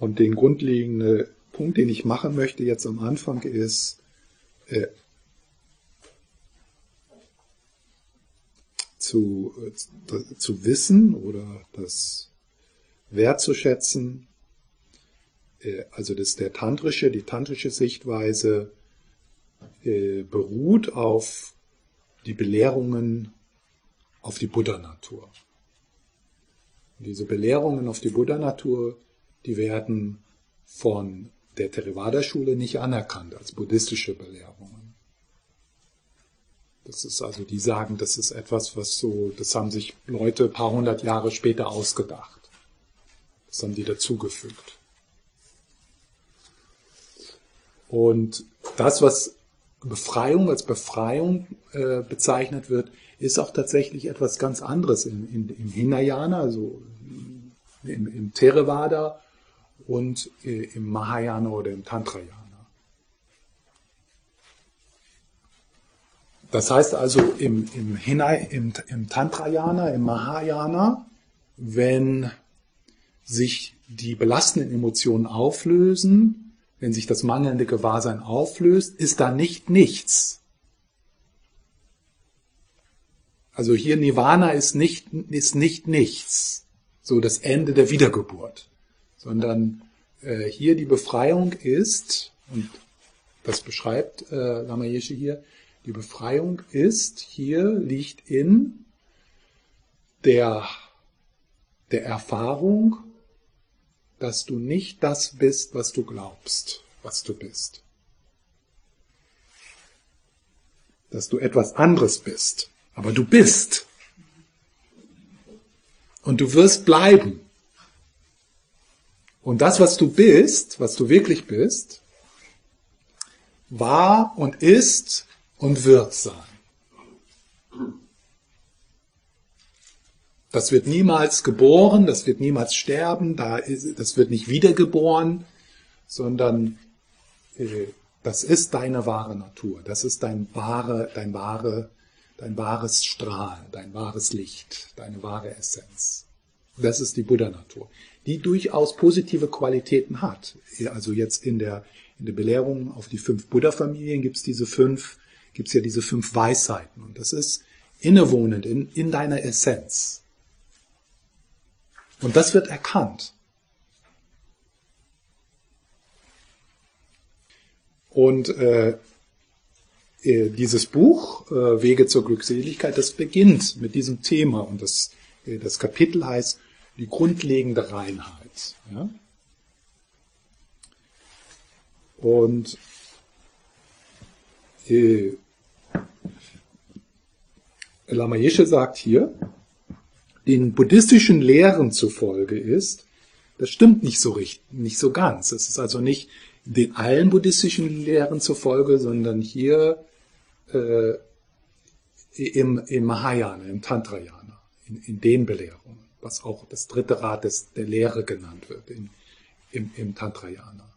Und den grundlegenden Punkt, den ich machen möchte jetzt am Anfang, ist, äh, zu, äh, zu wissen oder das wertzuschätzen, äh, also das der tantrische, die tantrische Sichtweise äh, beruht auf die Belehrungen auf die Buddha-Natur. Diese Belehrungen auf die Buddha-Natur, die werden von der Theravada-Schule nicht anerkannt als buddhistische Belehrungen. Das ist also, die sagen, das ist etwas, was so, das haben sich Leute ein paar hundert Jahre später ausgedacht. Das haben die dazugefügt. Und das, was Befreiung als Befreiung äh, bezeichnet wird, ist auch tatsächlich etwas ganz anderes in, in, im Hinayana, also im, im Theravada und äh, im Mahayana oder im Tantrayana. Das heißt also im, im, Hinay, im, im Tantrayana, im Mahayana, wenn sich die belastenden Emotionen auflösen, wenn sich das mangelnde Gewahrsein auflöst, ist da nicht nichts. Also hier Nirvana ist nicht, ist nicht nichts, so das Ende der Wiedergeburt, sondern äh, hier die Befreiung ist, und das beschreibt äh, Lama Yeshe hier, die Befreiung ist, hier liegt in der, der Erfahrung dass du nicht das bist, was du glaubst, was du bist. Dass du etwas anderes bist, aber du bist. Und du wirst bleiben. Und das, was du bist, was du wirklich bist, war und ist und wird sein. Das wird niemals geboren, das wird niemals sterben, das wird nicht wiedergeboren, sondern äh, das ist deine wahre Natur, das ist dein wahre, dein wahre, dein wahres Strahlen, dein wahres Licht, deine wahre Essenz. Das ist die Buddha-Natur, die durchaus positive Qualitäten hat. Also jetzt in der, in der Belehrung auf die fünf Buddha-Familien gibt es diese fünf, gibt es ja diese fünf Weisheiten. Und das ist innewohnend in, in deiner Essenz. Und das wird erkannt. Und äh, äh, dieses Buch, äh, Wege zur Glückseligkeit, das beginnt mit diesem Thema und das, äh, das Kapitel heißt die grundlegende Reinheit. Ja? Und äh, Lama Yeshe sagt hier, den buddhistischen Lehren zufolge ist, das stimmt nicht so richtig, nicht so ganz. Es ist also nicht den allen buddhistischen Lehren zufolge, sondern hier äh, im, im Mahayana, im Tantrayana, in, in den Belehrungen, was auch das dritte Rad des, der Lehre genannt wird, in, im, im Tantrayana.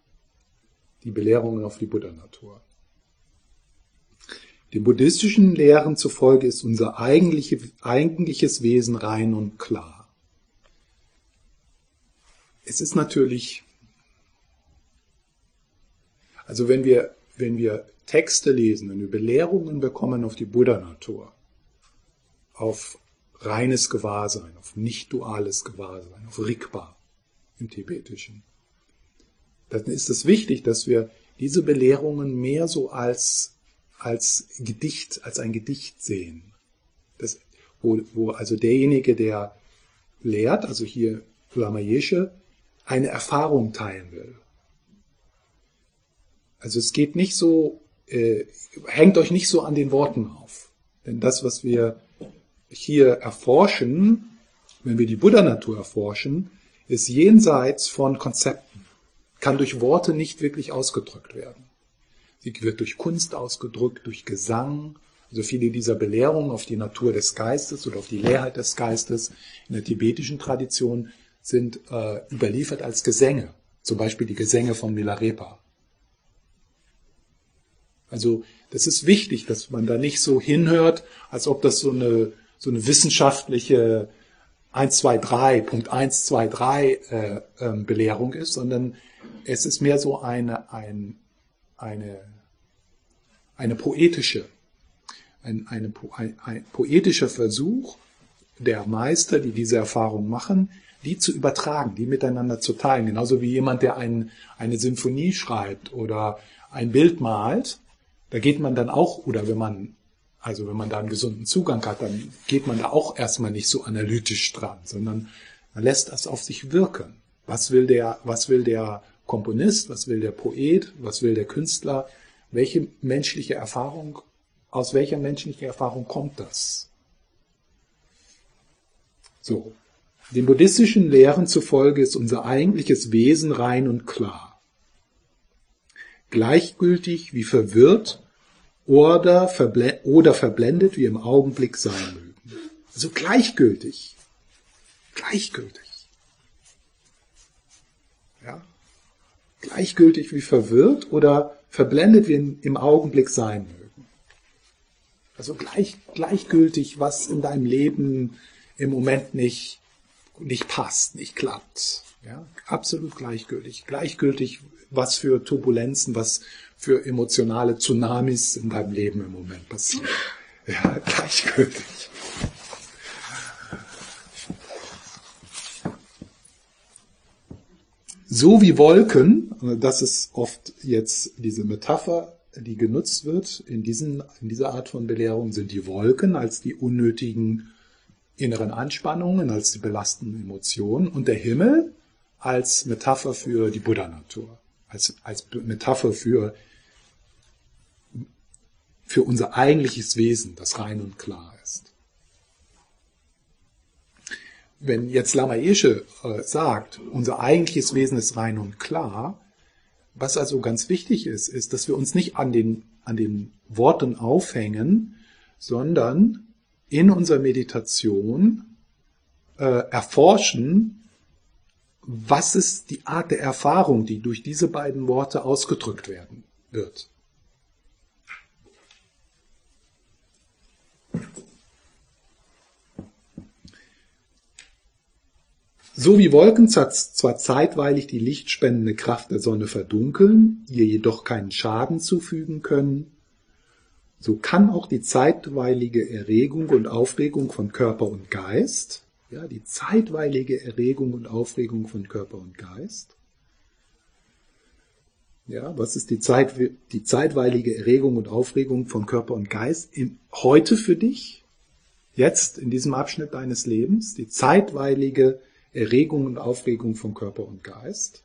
Die Belehrungen auf die Buddha-Natur. Den buddhistischen Lehren zufolge ist unser eigentliche, eigentliches Wesen rein und klar. Es ist natürlich, also wenn wir, wenn wir Texte lesen, wenn wir Belehrungen bekommen auf die Buddha-Natur, auf reines Gewahrsein, auf nicht duales Gewahrsein, auf Rigpa im Tibetischen, dann ist es wichtig, dass wir diese Belehrungen mehr so als als Gedicht, als ein Gedicht sehen. Das, wo, wo also derjenige, der lehrt, also hier Lama Yeshe, eine Erfahrung teilen will. Also es geht nicht so, äh, hängt euch nicht so an den Worten auf. Denn das, was wir hier erforschen, wenn wir die Buddha-Natur erforschen, ist jenseits von Konzepten, kann durch Worte nicht wirklich ausgedrückt werden. Sie wird durch Kunst ausgedrückt, durch Gesang. Also viele dieser Belehrungen auf die Natur des Geistes oder auf die Leerheit des Geistes in der tibetischen Tradition sind äh, überliefert als Gesänge. Zum Beispiel die Gesänge von Milarepa. Also das ist wichtig, dass man da nicht so hinhört, als ob das so eine, so eine wissenschaftliche 123, Punkt 123 äh, äh, Belehrung ist, sondern es ist mehr so eine, ein, eine, eine poetische, ein, eine, ein, ein poetischer Versuch der Meister, die diese Erfahrung machen, die zu übertragen, die miteinander zu teilen. Genauso wie jemand, der ein, eine Sinfonie schreibt oder ein Bild malt, da geht man dann auch, oder wenn man, also wenn man da einen gesunden Zugang hat, dann geht man da auch erstmal nicht so analytisch dran, sondern man lässt das auf sich wirken. Was will der, was will der Komponist, was will der Poet, was will der Künstler, welche menschliche Erfahrung, aus welcher menschlichen Erfahrung kommt das? So. Den buddhistischen Lehren zufolge ist unser eigentliches Wesen rein und klar. Gleichgültig wie verwirrt oder, verble oder verblendet wie im Augenblick sein mögen. Also gleichgültig. Gleichgültig. Ja? Gleichgültig wie verwirrt oder verblendet wie im Augenblick sein mögen. Also gleich, gleichgültig, was in deinem Leben im Moment nicht, nicht passt, nicht klappt. Ja, absolut gleichgültig. Gleichgültig, was für Turbulenzen, was für emotionale Tsunamis in deinem Leben im Moment passieren. Ja, gleichgültig. So wie Wolken, das ist oft jetzt diese Metapher, die genutzt wird in, diesen, in dieser Art von Belehrung, sind die Wolken als die unnötigen inneren Anspannungen, als die belastenden Emotionen und der Himmel als Metapher für die Buddha-Natur, als, als Metapher für, für unser eigentliches Wesen, das rein und klar ist. Wenn jetzt Lama Esche äh, sagt, unser eigentliches Wesen ist rein und klar, was also ganz wichtig ist, ist, dass wir uns nicht an den, an den Worten aufhängen, sondern in unserer Meditation äh, erforschen, was ist die Art der Erfahrung, die durch diese beiden Worte ausgedrückt werden wird. So wie Wolken zwar zeitweilig die lichtspendende Kraft der Sonne verdunkeln, ihr jedoch keinen Schaden zufügen können, so kann auch die zeitweilige Erregung und Aufregung von Körper und Geist, ja, die zeitweilige Erregung und Aufregung von Körper und Geist, ja, was ist die, Zeit, die zeitweilige Erregung und Aufregung von Körper und Geist im, heute für dich, jetzt in diesem Abschnitt deines Lebens, die zeitweilige Erregung und Aufregung von Körper und Geist?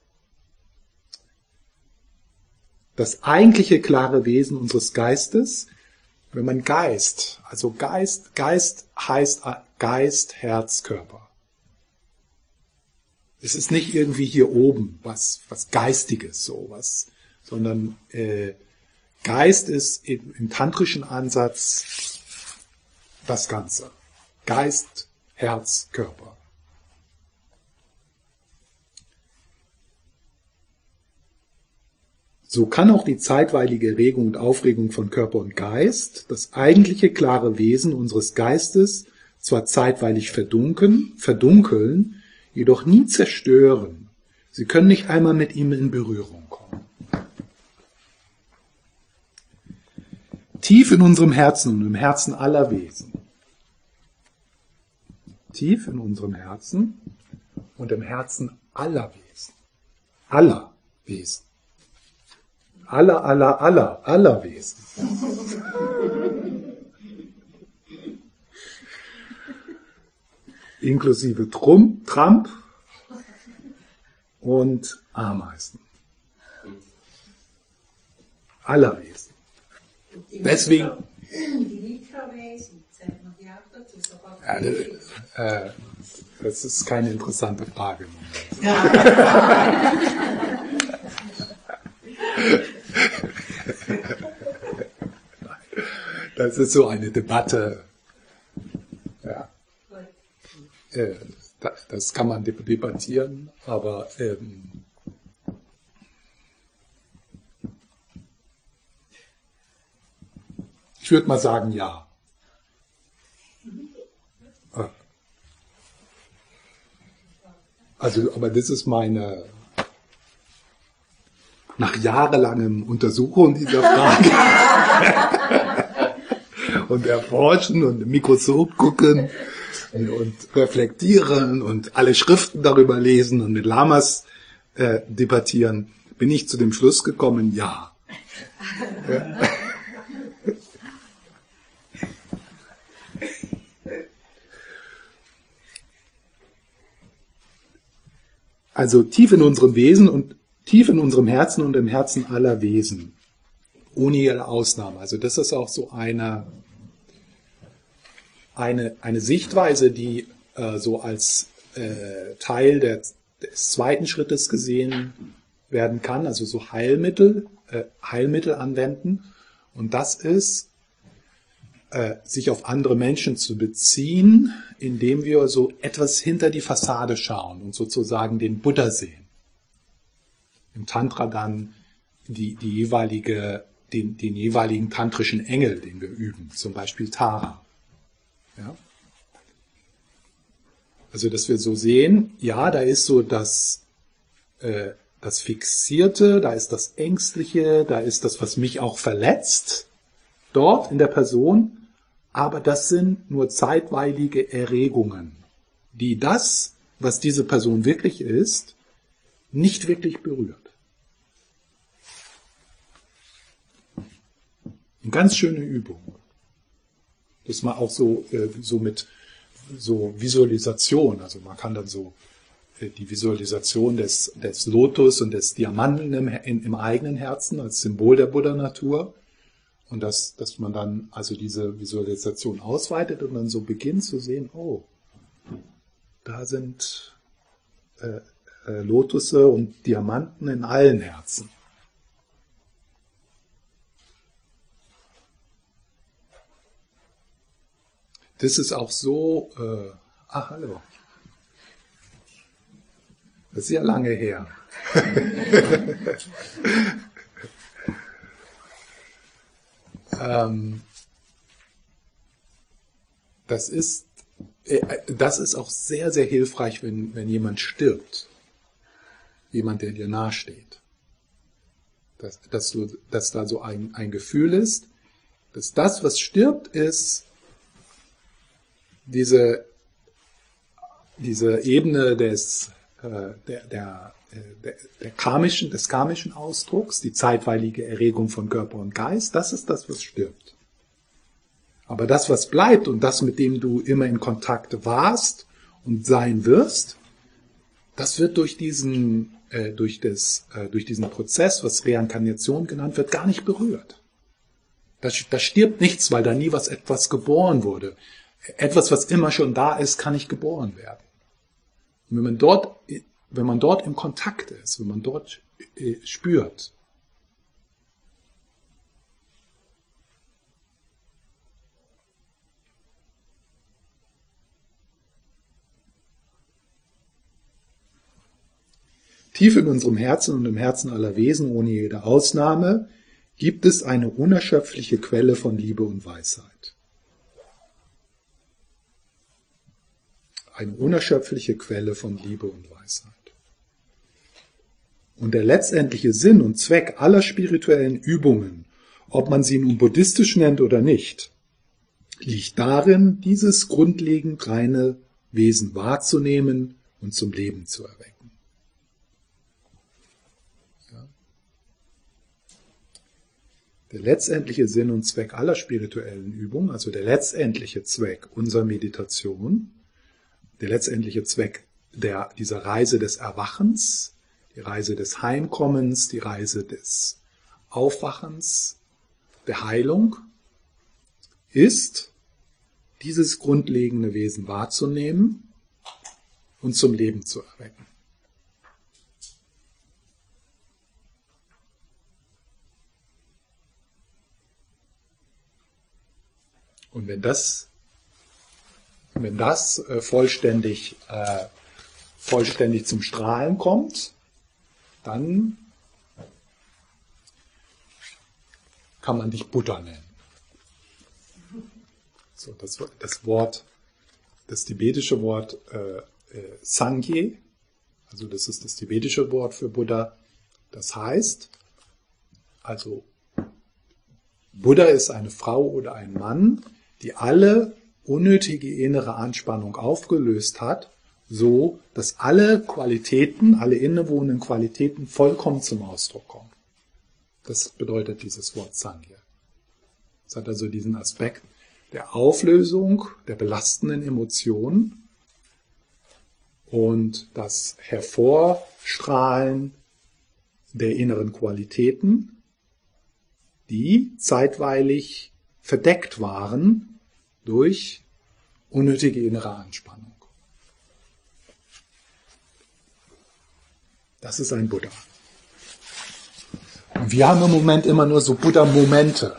Das eigentliche klare Wesen unseres Geistes wenn man Geist, also Geist, Geist heißt Geist, Herz, Körper. Es ist nicht irgendwie hier oben was, was Geistiges, sowas, sondern äh, Geist ist im, im tantrischen Ansatz das Ganze. Geist, Herz, Körper. So kann auch die zeitweilige Regung und Aufregung von Körper und Geist das eigentliche klare Wesen unseres Geistes zwar zeitweilig verdunkeln, verdunkeln, jedoch nie zerstören. Sie können nicht einmal mit ihm in Berührung kommen. Tief in unserem Herzen und im Herzen aller Wesen. Tief in unserem Herzen und im Herzen aller Wesen. Aller Wesen aller, aller, aller, aller Wesen. Inklusive Trump, Trump und Ameisen. Aller Wesen. Deswegen. Ja, das, äh, das ist keine interessante Frage. Das ist so eine Debatte. Ja. Äh, das kann man debattieren, aber ähm, ich würde mal sagen, ja. Also, aber das ist meine nach jahrelangem Untersuchung dieser Frage und erforschen und im Mikroskop gucken und, reflektieren und alle Schriften darüber lesen und mit Lamas äh, debattieren, bin ich zu dem Schluss gekommen, ja. ja. Also tief in unserem Wesen und tief in unserem Herzen und im Herzen aller Wesen. Ohne jede Ausnahme. Also das ist auch so eine, eine, eine Sichtweise, die äh, so als äh, Teil der, des zweiten Schrittes gesehen werden kann, also so Heilmittel, äh, Heilmittel anwenden. Und das ist, äh, sich auf andere Menschen zu beziehen, indem wir so etwas hinter die Fassade schauen und sozusagen den Buddha sehen. Im Tantra dann die, die jeweilige, den, den jeweiligen tantrischen Engel, den wir üben, zum Beispiel Tara. Ja? Also, dass wir so sehen, ja, da ist so das, äh, das Fixierte, da ist das Ängstliche, da ist das, was mich auch verletzt, dort in der Person, aber das sind nur zeitweilige Erregungen, die das, was diese Person wirklich ist, nicht wirklich berührt. Eine ganz schöne Übung. Das mal auch so, äh, so mit so Visualisation, also man kann dann so äh, die Visualisation des, des Lotus und des Diamanten im, im eigenen Herzen als Symbol der Buddha-Natur und dass, dass man dann also diese Visualisation ausweitet und dann so beginnt zu sehen, oh, da sind äh, äh, Lotusse und Diamanten in allen Herzen. Das ist auch so, äh, ach hallo, das ist ja lange her. ähm, das ist, äh, das ist auch sehr, sehr hilfreich, wenn, wenn jemand stirbt. Jemand, der dir nahesteht. Dass, dass, du, dass da so ein, ein Gefühl ist, dass das, was stirbt, ist diese, diese Ebene des, äh, der, der, der, der karmischen, des karmischen Ausdrucks, die zeitweilige Erregung von Körper und Geist, das ist das, was stirbt. Aber das, was bleibt und das, mit dem du immer in Kontakt warst und sein wirst, das wird durch diesen, äh, durch, das, äh, durch diesen Prozess, was Reinkarnation genannt wird, gar nicht berührt. Da, da stirbt nichts, weil da nie was etwas geboren wurde. Etwas, was immer schon da ist, kann nicht geboren werden. Und wenn man dort wenn man dort im Kontakt ist, wenn man dort äh, spürt, Tief in unserem Herzen und im Herzen aller Wesen, ohne jede Ausnahme, gibt es eine unerschöpfliche Quelle von Liebe und Weisheit. Eine unerschöpfliche Quelle von Liebe und Weisheit. Und der letztendliche Sinn und Zweck aller spirituellen Übungen, ob man sie nun buddhistisch nennt oder nicht, liegt darin, dieses grundlegend reine Wesen wahrzunehmen und zum Leben zu erwecken. Der letztendliche Sinn und Zweck aller spirituellen Übungen, also der letztendliche Zweck unserer Meditation, der letztendliche Zweck der, dieser Reise des Erwachens, die Reise des Heimkommens, die Reise des Aufwachens, der Heilung, ist, dieses grundlegende Wesen wahrzunehmen und zum Leben zu erwecken. Und wenn das, wenn das äh, vollständig, äh, vollständig zum Strahlen kommt, dann kann man dich Buddha nennen. So, das, das Wort, das tibetische Wort äh, äh, Sangye Also das ist das tibetische Wort für Buddha. Das heißt, also Buddha ist eine Frau oder ein Mann, die alle unnötige innere Anspannung aufgelöst hat, so dass alle Qualitäten, alle innewohnenden Qualitäten vollkommen zum Ausdruck kommen. Das bedeutet dieses Wort Sangya. Es hat also diesen Aspekt der Auflösung der belastenden Emotionen und das Hervorstrahlen der inneren Qualitäten, die zeitweilig verdeckt waren durch unnötige innere Anspannung. Das ist ein Buddha. Und wir haben im Moment immer nur so Buddha-Momente.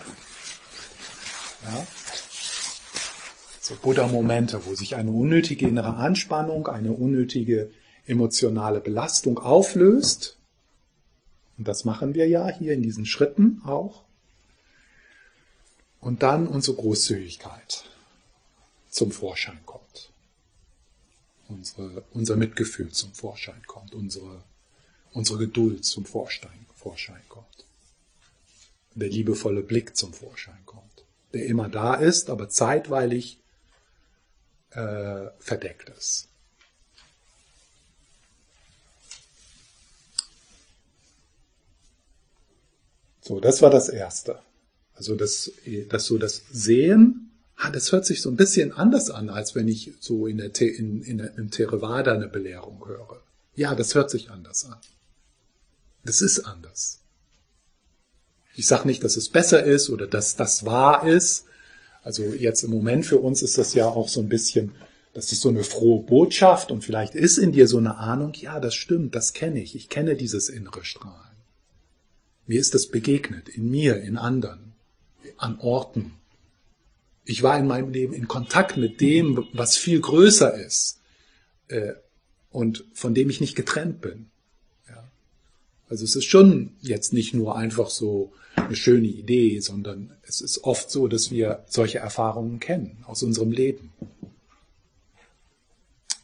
Ja? So Buddha-Momente, wo sich eine unnötige innere Anspannung, eine unnötige emotionale Belastung auflöst. Und das machen wir ja hier in diesen Schritten auch. Und dann unsere Großzügigkeit zum Vorschein kommt. Unsere, unser Mitgefühl zum Vorschein kommt. Unsere, unsere Geduld zum Vorschein, Vorschein kommt. Der liebevolle Blick zum Vorschein kommt. Der immer da ist, aber zeitweilig äh, verdeckt ist. So, das war das Erste. Also das, das so das Sehen, das hört sich so ein bisschen anders an, als wenn ich so in der, in, in der, im Theravada eine Belehrung höre. Ja, das hört sich anders an. Das ist anders. Ich sage nicht, dass es besser ist oder dass das wahr ist. Also jetzt im Moment für uns ist das ja auch so ein bisschen, das ist so eine frohe Botschaft und vielleicht ist in dir so eine Ahnung, ja, das stimmt, das kenne ich. Ich kenne dieses innere Strahlen. Mir ist das begegnet, in mir, in anderen an Orten. Ich war in meinem Leben in Kontakt mit dem, was viel größer ist äh, und von dem ich nicht getrennt bin. Ja. Also es ist schon jetzt nicht nur einfach so eine schöne Idee, sondern es ist oft so, dass wir solche Erfahrungen kennen aus unserem Leben.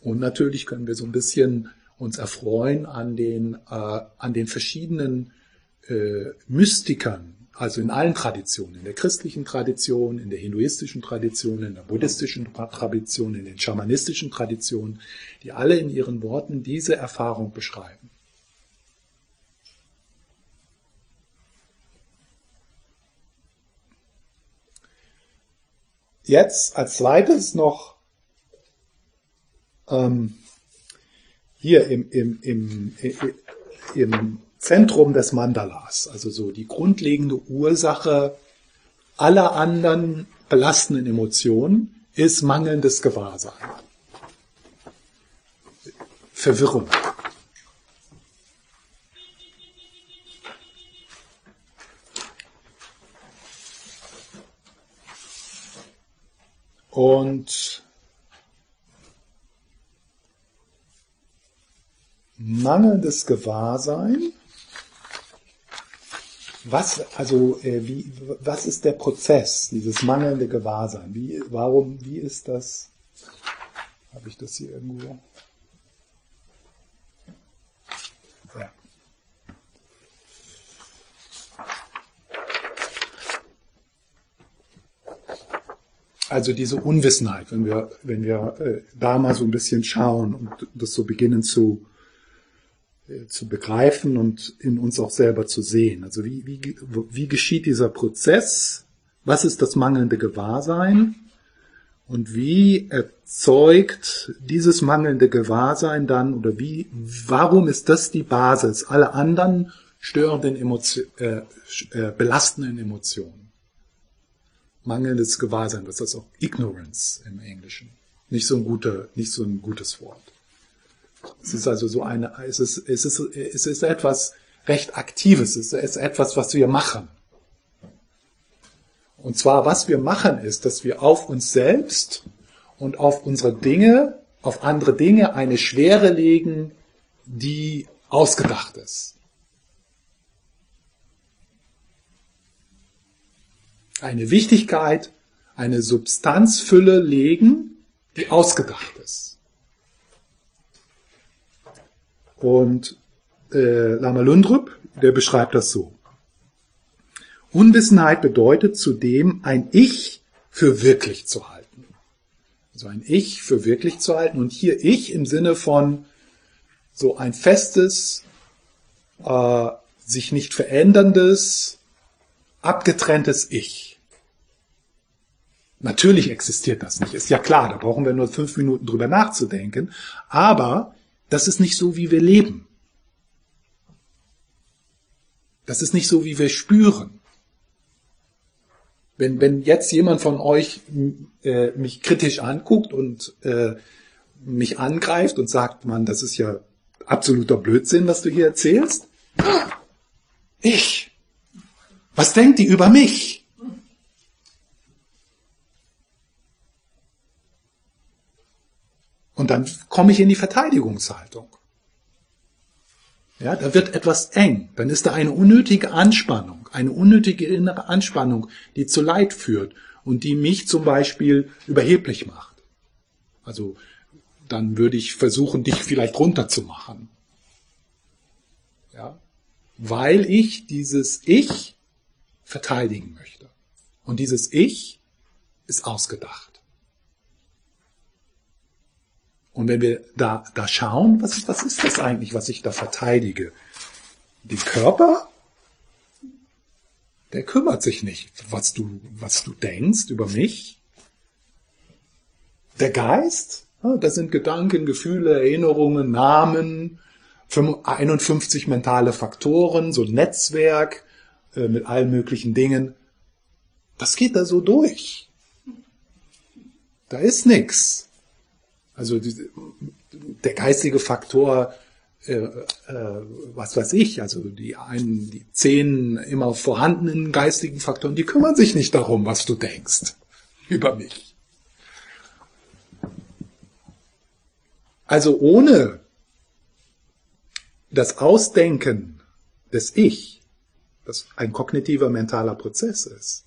Und natürlich können wir so ein bisschen uns erfreuen an den, äh, an den verschiedenen äh, Mystikern, also in allen Traditionen, in der christlichen Tradition, in der hinduistischen Tradition, in der buddhistischen Tradition, in den schamanistischen Traditionen, die alle in ihren Worten diese Erfahrung beschreiben. Jetzt als zweites noch ähm, hier im, im, im, im Zentrum des Mandalas, also so die grundlegende Ursache aller anderen belastenden Emotionen ist mangelndes Gewahrsein. Verwirrung. Und mangelndes Gewahrsein was, also, äh, wie, was ist der Prozess, dieses mangelnde Gewahrsein? Wie, warum, wie ist das? Habe ich das hier irgendwo? Ja. Also diese Unwissenheit, wenn wir, wenn wir äh, da mal so ein bisschen schauen und das so beginnen zu, zu begreifen und in uns auch selber zu sehen. Also wie, wie, wie geschieht dieser Prozess? Was ist das mangelnde Gewahrsein? Und wie erzeugt dieses mangelnde Gewahrsein dann oder wie, warum ist das die Basis aller anderen störenden Emotionen, äh, äh, belastenden Emotionen? Mangelndes Gewahrsein, das ist auch Ignorance im Englischen. Nicht so ein guter, nicht so ein gutes Wort. Es ist also so eine, es ist, es ist, es ist etwas recht Aktives, es ist etwas, was wir machen. Und zwar, was wir machen, ist, dass wir auf uns selbst und auf unsere Dinge, auf andere Dinge eine Schwere legen, die ausgedacht ist. Eine Wichtigkeit, eine Substanzfülle legen, die ausgedacht ist. Und äh, Lama Lundrup, der beschreibt das so. Unwissenheit bedeutet zudem, ein Ich für wirklich zu halten. Also ein Ich für wirklich zu halten. Und hier Ich im Sinne von so ein festes, äh, sich nicht veränderndes, abgetrenntes Ich. Natürlich existiert das nicht, ist ja klar, da brauchen wir nur fünf Minuten drüber nachzudenken, aber das ist nicht so, wie wir leben. Das ist nicht so, wie wir spüren. Wenn, wenn jetzt jemand von euch äh, mich kritisch anguckt und äh, mich angreift und sagt, man, das ist ja absoluter Blödsinn, was du hier erzählst. Ich. Was denkt die über mich? Und dann komme ich in die Verteidigungshaltung. Ja, da wird etwas eng. Dann ist da eine unnötige Anspannung, eine unnötige innere Anspannung, die zu Leid führt und die mich zum Beispiel überheblich macht. Also dann würde ich versuchen, dich vielleicht runterzumachen. Ja, weil ich dieses Ich verteidigen möchte. Und dieses Ich ist ausgedacht. Und wenn wir da, da schauen, was ist, was ist das eigentlich, was ich da verteidige? Den Körper? Der kümmert sich nicht, was du, was du denkst über mich. Der Geist? Das sind Gedanken, Gefühle, Erinnerungen, Namen, 51 mentale Faktoren, so ein Netzwerk äh, mit allen möglichen Dingen. Das geht da so durch. Da ist nichts. Also die, der geistige Faktor, äh, äh, was weiß ich, also die einen, die zehn immer vorhandenen geistigen Faktoren, die kümmern sich nicht darum, was du denkst über mich. Also ohne das Ausdenken des Ich, das ein kognitiver mentaler Prozess ist,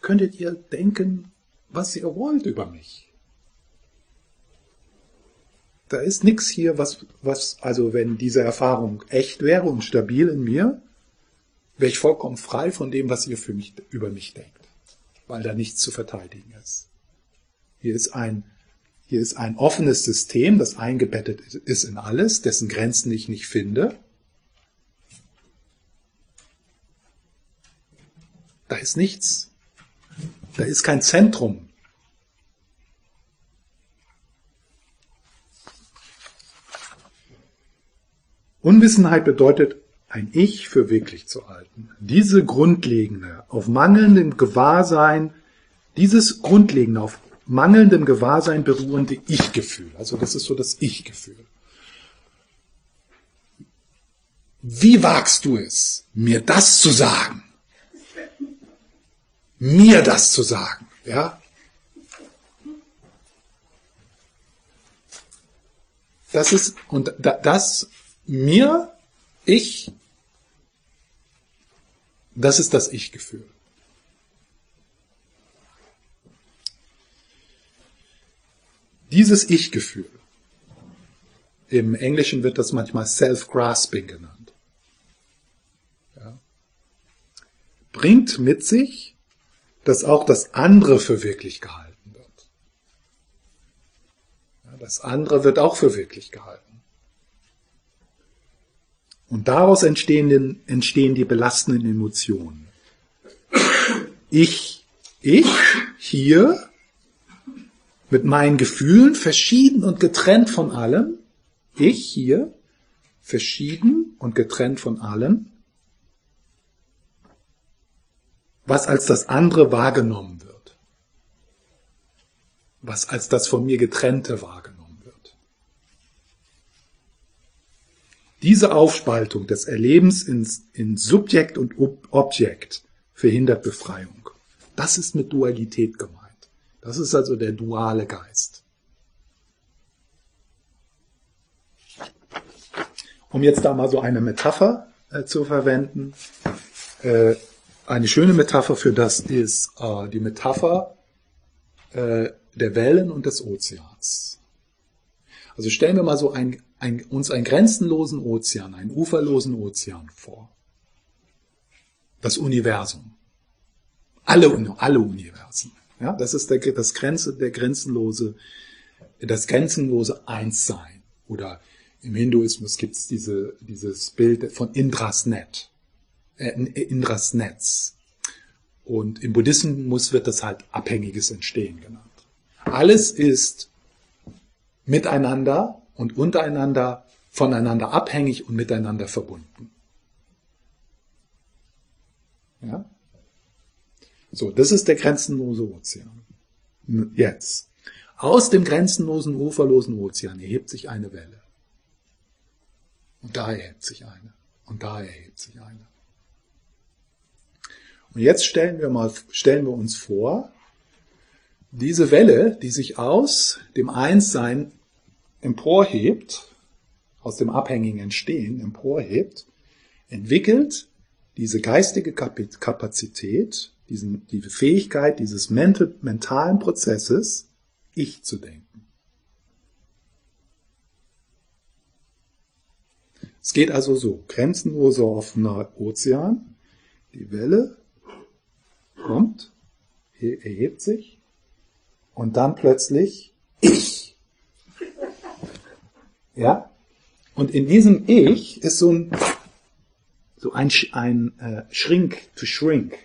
könntet ihr denken, was ihr wollt über mich. Da ist nichts hier, was, was, also wenn diese Erfahrung echt wäre und stabil in mir, wäre ich vollkommen frei von dem, was ihr für mich, über mich denkt. Weil da nichts zu verteidigen ist. Hier ist ein, hier ist ein offenes System, das eingebettet ist in alles, dessen Grenzen ich nicht finde. Da ist nichts. Da ist kein Zentrum, Unwissenheit bedeutet, ein Ich für wirklich zu halten. Diese grundlegende, auf mangelndem Gewahrsein, dieses grundlegende, auf mangelndem Gewahrsein beruhende Ich-Gefühl. Also das ist so das Ich-Gefühl. Wie wagst du es, mir das zu sagen? Mir das zu sagen, ja? Das ist, und das mir, ich, das ist das Ich-Gefühl. Dieses Ich-Gefühl, im Englischen wird das manchmal Self-Grasping genannt, ja, bringt mit sich, dass auch das andere für wirklich gehalten wird. Ja, das andere wird auch für wirklich gehalten. Und daraus entstehen, entstehen die belastenden Emotionen. Ich, ich hier mit meinen Gefühlen verschieden und getrennt von allem. Ich hier verschieden und getrennt von allem. Was als das andere wahrgenommen wird. Was als das von mir getrennte wahrgenommen Diese Aufspaltung des Erlebens in, in Subjekt und Objekt verhindert Befreiung. Das ist mit Dualität gemeint. Das ist also der duale Geist. Um jetzt da mal so eine Metapher äh, zu verwenden. Äh, eine schöne Metapher für das ist äh, die Metapher äh, der Wellen und des Ozeans. Also stellen wir mal so ein, ein, uns einen grenzenlosen Ozean, einen uferlosen Ozean vor. Das Universum. Alle, alle Universen. Ja, das ist der, das Grenze, der grenzenlose, das grenzenlose Einssein. Oder im Hinduismus gibt es diese, dieses Bild von Indras Net, äh, Indras Netz. Und im Buddhismus wird das halt abhängiges Entstehen genannt. Alles ist miteinander und untereinander voneinander abhängig und miteinander verbunden. Ja? So, das ist der grenzenlose Ozean. Jetzt. Aus dem grenzenlosen, uferlosen Ozean erhebt sich eine Welle. Und da erhebt sich eine. Und da erhebt sich eine. Und jetzt stellen wir mal, stellen wir uns vor, diese Welle, die sich aus dem Einssein emporhebt, aus dem abhängigen Entstehen emporhebt, entwickelt diese geistige Kapazität, diesen, die Fähigkeit dieses mental, mentalen Prozesses, ich zu denken. Es geht also so, grenzenloser offener Ozean, die Welle kommt, erhebt sich und dann plötzlich ich. Ja? Und in diesem Ich ist so ein, so ein, ein äh, Shrink to Shrink.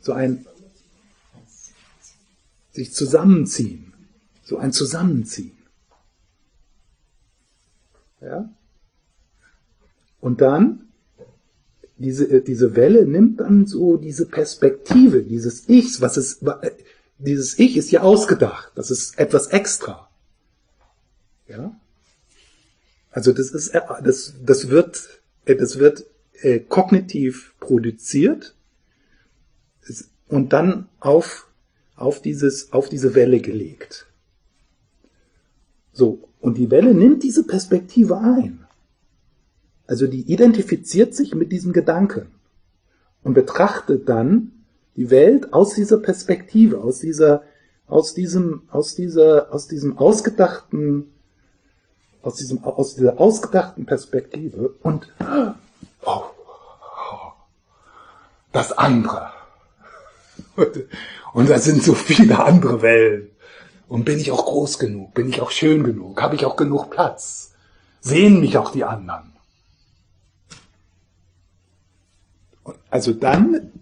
So ein sich zusammenziehen. So ein Zusammenziehen. Ja? Und dann, diese, äh, diese Welle nimmt dann so diese Perspektive, dieses Ichs, was es, äh, dieses Ich ist ja ausgedacht. Das ist etwas extra. Ja? Also das ist, äh, das, das wird, das wird äh, kognitiv produziert und dann auf, auf dieses, auf diese Welle gelegt. So. Und die Welle nimmt diese Perspektive ein. Also die identifiziert sich mit diesem Gedanken und betrachtet dann die Welt aus dieser Perspektive, aus dieser, aus diesem, aus dieser, aus diesem ausgedachten, aus diesem, aus dieser ausgedachten Perspektive und oh, das andere. Und da sind so viele andere Wellen. Und bin ich auch groß genug? Bin ich auch schön genug? Habe ich auch genug Platz? Sehen mich auch die anderen? Also dann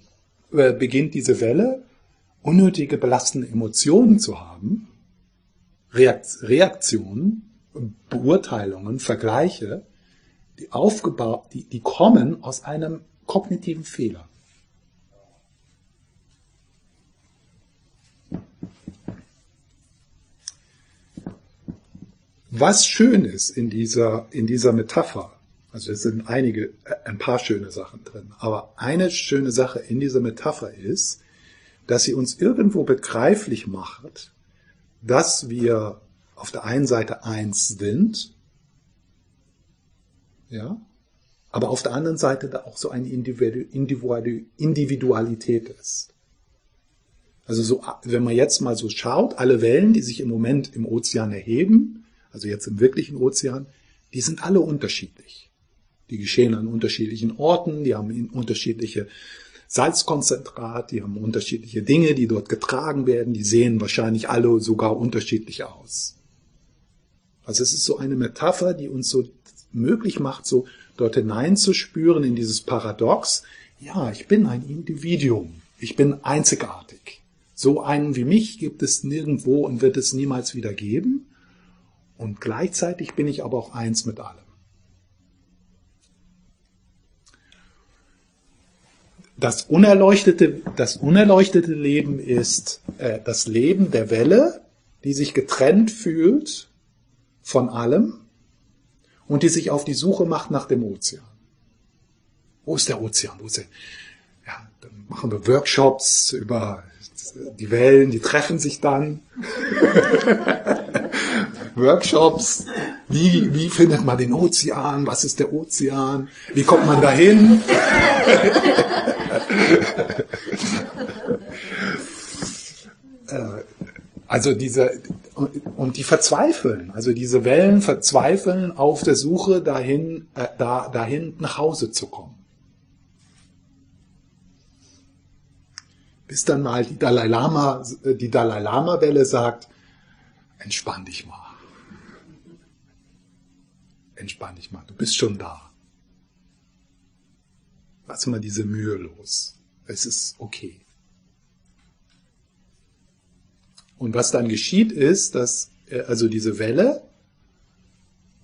äh, beginnt diese Welle, unnötige belastende Emotionen zu haben, Reaktionen, Beurteilungen, Vergleiche, die aufgebaut, die, die kommen aus einem kognitiven Fehler. Was schön ist in dieser, in dieser Metapher, also es sind einige, äh, ein paar schöne Sachen drin. Aber eine schöne Sache in dieser Metapher ist, dass sie uns irgendwo begreiflich macht, dass wir auf der einen Seite eins sind, ja, aber auf der anderen Seite da auch so eine Individualität ist. Also so, wenn man jetzt mal so schaut, alle Wellen, die sich im Moment im Ozean erheben, also jetzt im wirklichen Ozean, die sind alle unterschiedlich. Die geschehen an unterschiedlichen Orten, die haben unterschiedliche Salzkonzentrat, die haben unterschiedliche Dinge, die dort getragen werden, die sehen wahrscheinlich alle sogar unterschiedlich aus. Also es ist so eine Metapher, die uns so möglich macht, so dort hineinzuspüren in dieses Paradox. Ja, ich bin ein Individuum. Ich bin einzigartig. So einen wie mich gibt es nirgendwo und wird es niemals wieder geben. Und gleichzeitig bin ich aber auch eins mit allem. das unerleuchtete, das unerleuchtete Leben ist äh, das Leben der Welle, die sich getrennt fühlt von allem und die sich auf die Suche macht nach dem Ozean. Wo ist der Ozean? Wo ist der? Ja, dann machen wir Workshops über die Wellen, die treffen sich dann. Workshops, wie, wie findet man den Ozean? Was ist der Ozean? Wie kommt man dahin? Äh, also diese, und die verzweifeln, also diese Wellen verzweifeln auf der Suche dahin, äh, da, dahin nach Hause zu kommen. Bis dann mal die Dalai Lama, äh, die Dalai Lama Welle sagt, entspann dich mal. Entspann dich mal, du bist schon da. Lass mal diese Mühe los. Es ist okay. Und was dann geschieht, ist, dass äh, also diese Welle,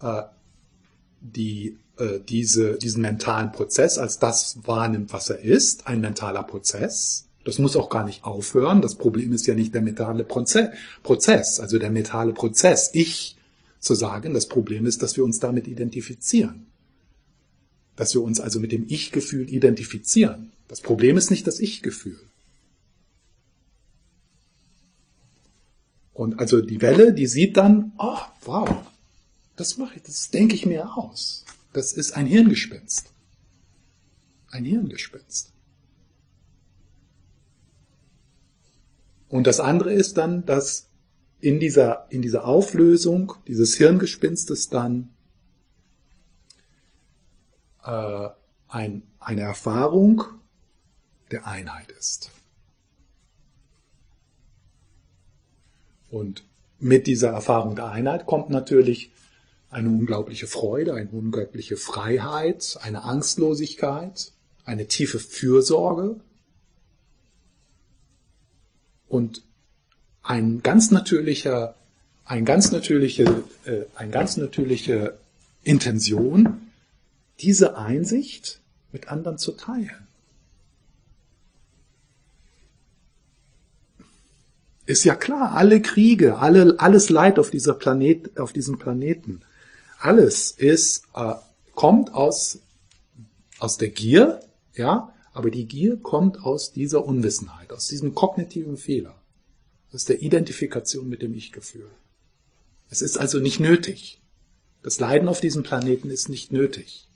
äh, die äh, diese, diesen mentalen Prozess als das wahrnimmt, was er ist, ein mentaler Prozess. Das muss auch gar nicht aufhören. Das Problem ist ja nicht der mentale Prozess, also der mentale Prozess, ich zu sagen. Das Problem ist, dass wir uns damit identifizieren. Dass wir uns also mit dem Ich-Gefühl identifizieren. Das Problem ist nicht das Ich-Gefühl. Und also die Welle, die sieht dann, oh, wow, das mache ich, das denke ich mir aus. Das ist ein Hirngespinst. Ein Hirngespinst. Und das andere ist dann, dass in dieser, in dieser Auflösung dieses Hirngespinstes dann äh, ein, eine Erfahrung der Einheit ist. Und mit dieser Erfahrung der Einheit kommt natürlich eine unglaubliche Freude, eine unglaubliche Freiheit, eine Angstlosigkeit, eine tiefe Fürsorge und ein ganz natürlicher, ein ganz natürliche, äh, eine ganz natürliche Intention, diese Einsicht mit anderen zu teilen. Ist ja klar, alle Kriege, alle, alles Leid auf dieser Planet, auf diesem Planeten, alles ist, äh, kommt aus, aus der Gier, ja, aber die Gier kommt aus dieser Unwissenheit, aus diesem kognitiven Fehler, aus der Identifikation mit dem Ich-Gefühl. Es ist also nicht nötig. Das Leiden auf diesem Planeten ist nicht nötig.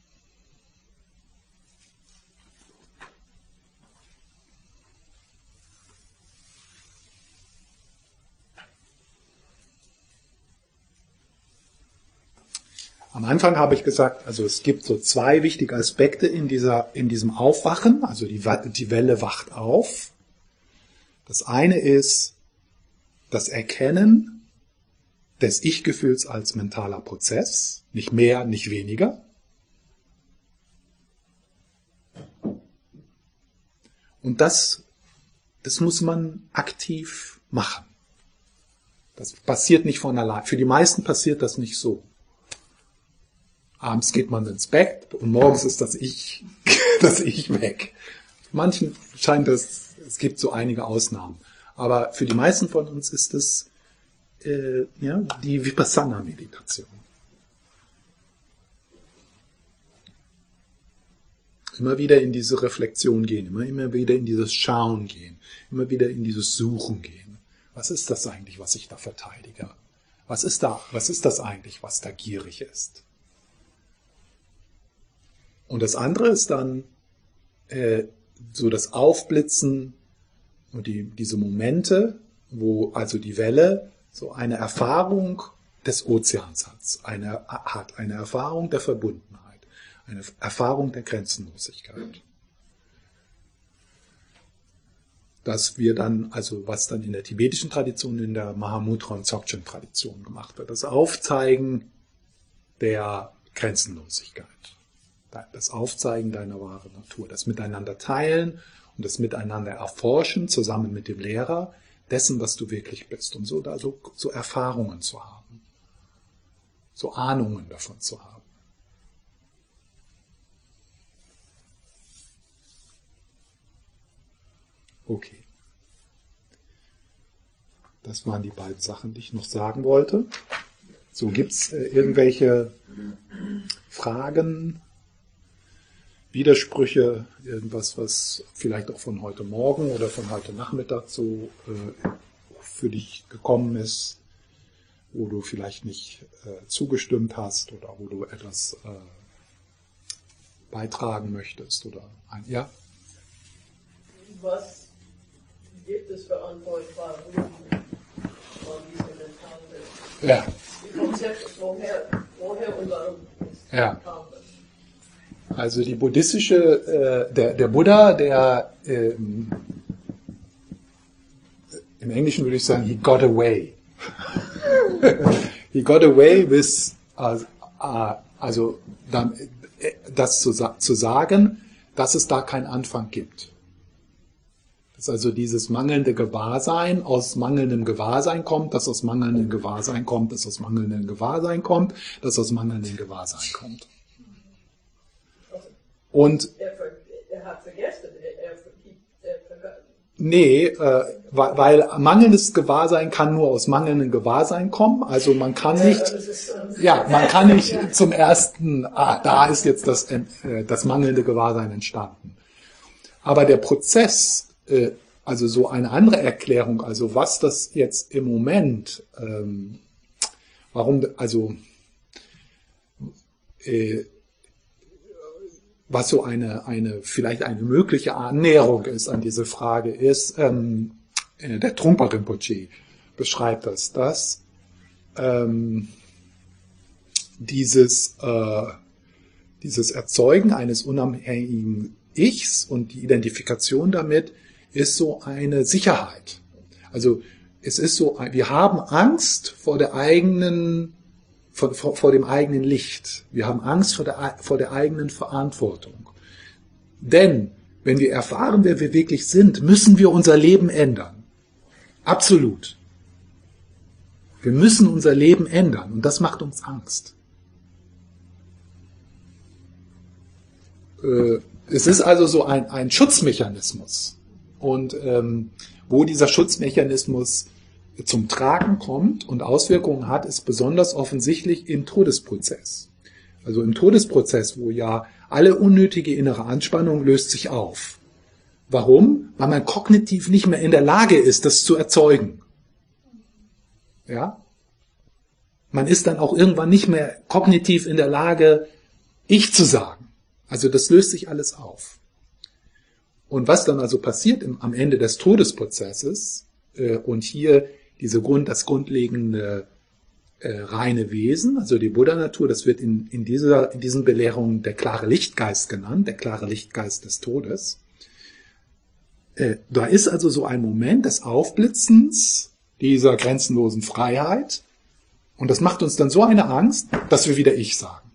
Am Anfang habe ich gesagt, also es gibt so zwei wichtige Aspekte in, dieser, in diesem Aufwachen. Also die, die Welle wacht auf. Das eine ist das Erkennen des Ich-Gefühls als mentaler Prozess. Nicht mehr, nicht weniger. Und das, das muss man aktiv machen. Das passiert nicht von allein. Für die meisten passiert das nicht so. Abends geht man ins Bett und morgens ist das Ich, das Ich weg. Manchen scheint es, es gibt so einige Ausnahmen. Aber für die meisten von uns ist es äh, ja, die Vipassana-Meditation. Immer wieder in diese Reflexion gehen, immer, immer wieder in dieses Schauen gehen, immer wieder in dieses Suchen gehen. Was ist das eigentlich, was ich da verteidige? Was ist da, was ist das eigentlich, was da gierig ist? Und das andere ist dann äh, so das Aufblitzen und die, diese Momente, wo also die Welle so eine Erfahrung des Ozeans hat, eine, hat eine Erfahrung der Verbundenheit, eine Erfahrung der Grenzenlosigkeit. Dass wir dann, also was dann in der tibetischen Tradition, in der Mahamudra und Dzogchen Tradition gemacht wird, das Aufzeigen der Grenzenlosigkeit das Aufzeigen deiner wahren Natur, das Miteinander teilen und das Miteinander erforschen, zusammen mit dem Lehrer, dessen, was du wirklich bist. Und so, da so, Erfahrungen zu haben, so Ahnungen davon zu haben. Okay. Das waren die beiden Sachen, die ich noch sagen wollte. So, gibt's äh, irgendwelche Fragen, Widersprüche, irgendwas, was vielleicht auch von heute Morgen oder von heute Nachmittag so äh, für dich gekommen ist, wo du vielleicht nicht äh, zugestimmt hast oder wo du etwas äh, beitragen möchtest oder ein, ja? Was gibt es für Antwortfragen? von diesen Methoden. Ja, Die Konzepte, woher, woher und warum es Ja. kam. Also die buddhistische, äh, der, der Buddha, der ähm, im Englischen würde ich sagen, he got away. he got away with, äh, äh, also äh, das zu, zu sagen, dass es da keinen Anfang gibt. Dass also dieses mangelnde Gewahrsein aus mangelndem Gewahrsein kommt, dass aus mangelndem Gewahrsein kommt, dass aus mangelndem Gewahrsein kommt, dass aus mangelndem Gewahrsein kommt. Und Er, ver, er hat vergessen, er, er, er vergaß. Nee, äh, weil, mangelndes Gewahrsein kann nur aus mangelndem Gewahrsein kommen. Also man kann nicht, ja, man kann nicht zum ersten, ah, da ist jetzt das, äh, das mangelnde Gewahrsein entstanden. Aber der Prozess, äh, also so eine andere Erklärung, also was das jetzt im Moment, ähm, warum, also äh, was so eine, eine, vielleicht eine mögliche Annäherung ist an diese Frage, ist, ähm, äh, der Trungpa Rinpoche beschreibt das, dass ähm, dieses, äh, dieses Erzeugen eines unabhängigen Ichs und die Identifikation damit ist so eine Sicherheit. Also es ist so, wir haben Angst vor der eigenen vor, vor, vor dem eigenen Licht. Wir haben Angst vor der, vor der eigenen Verantwortung. Denn wenn wir erfahren, wer wir wirklich sind, müssen wir unser Leben ändern. Absolut. Wir müssen unser Leben ändern und das macht uns Angst. Äh, Es ist also so ein, ein Schutzmechanismus. Und ähm, wo dieser Schutzmechanismus zum Tragen kommt und Auswirkungen hat, ist besonders offensichtlich im Todesprozess. Also im Todesprozess, wo ja alle unnötige innere Anspannung löst sich auf. Warum? Weil man kognitiv nicht mehr in der Lage ist, das zu erzeugen. Ja? Man ist dann auch irgendwann nicht mehr kognitiv in der Lage, ich zu sagen. Also das löst sich alles auf. Und was dann also passiert im, am Ende des Todesprozesses, äh, und hier diese Grund, das grundlegende äh, reine Wesen, also die Buddha-Natur, das wird in, in, dieser, in diesen Belehrungen der klare Lichtgeist genannt, der klare Lichtgeist des Todes. Äh, da ist also so ein Moment des Aufblitzens dieser grenzenlosen Freiheit, und das macht uns dann so eine Angst, dass wir wieder Ich sagen.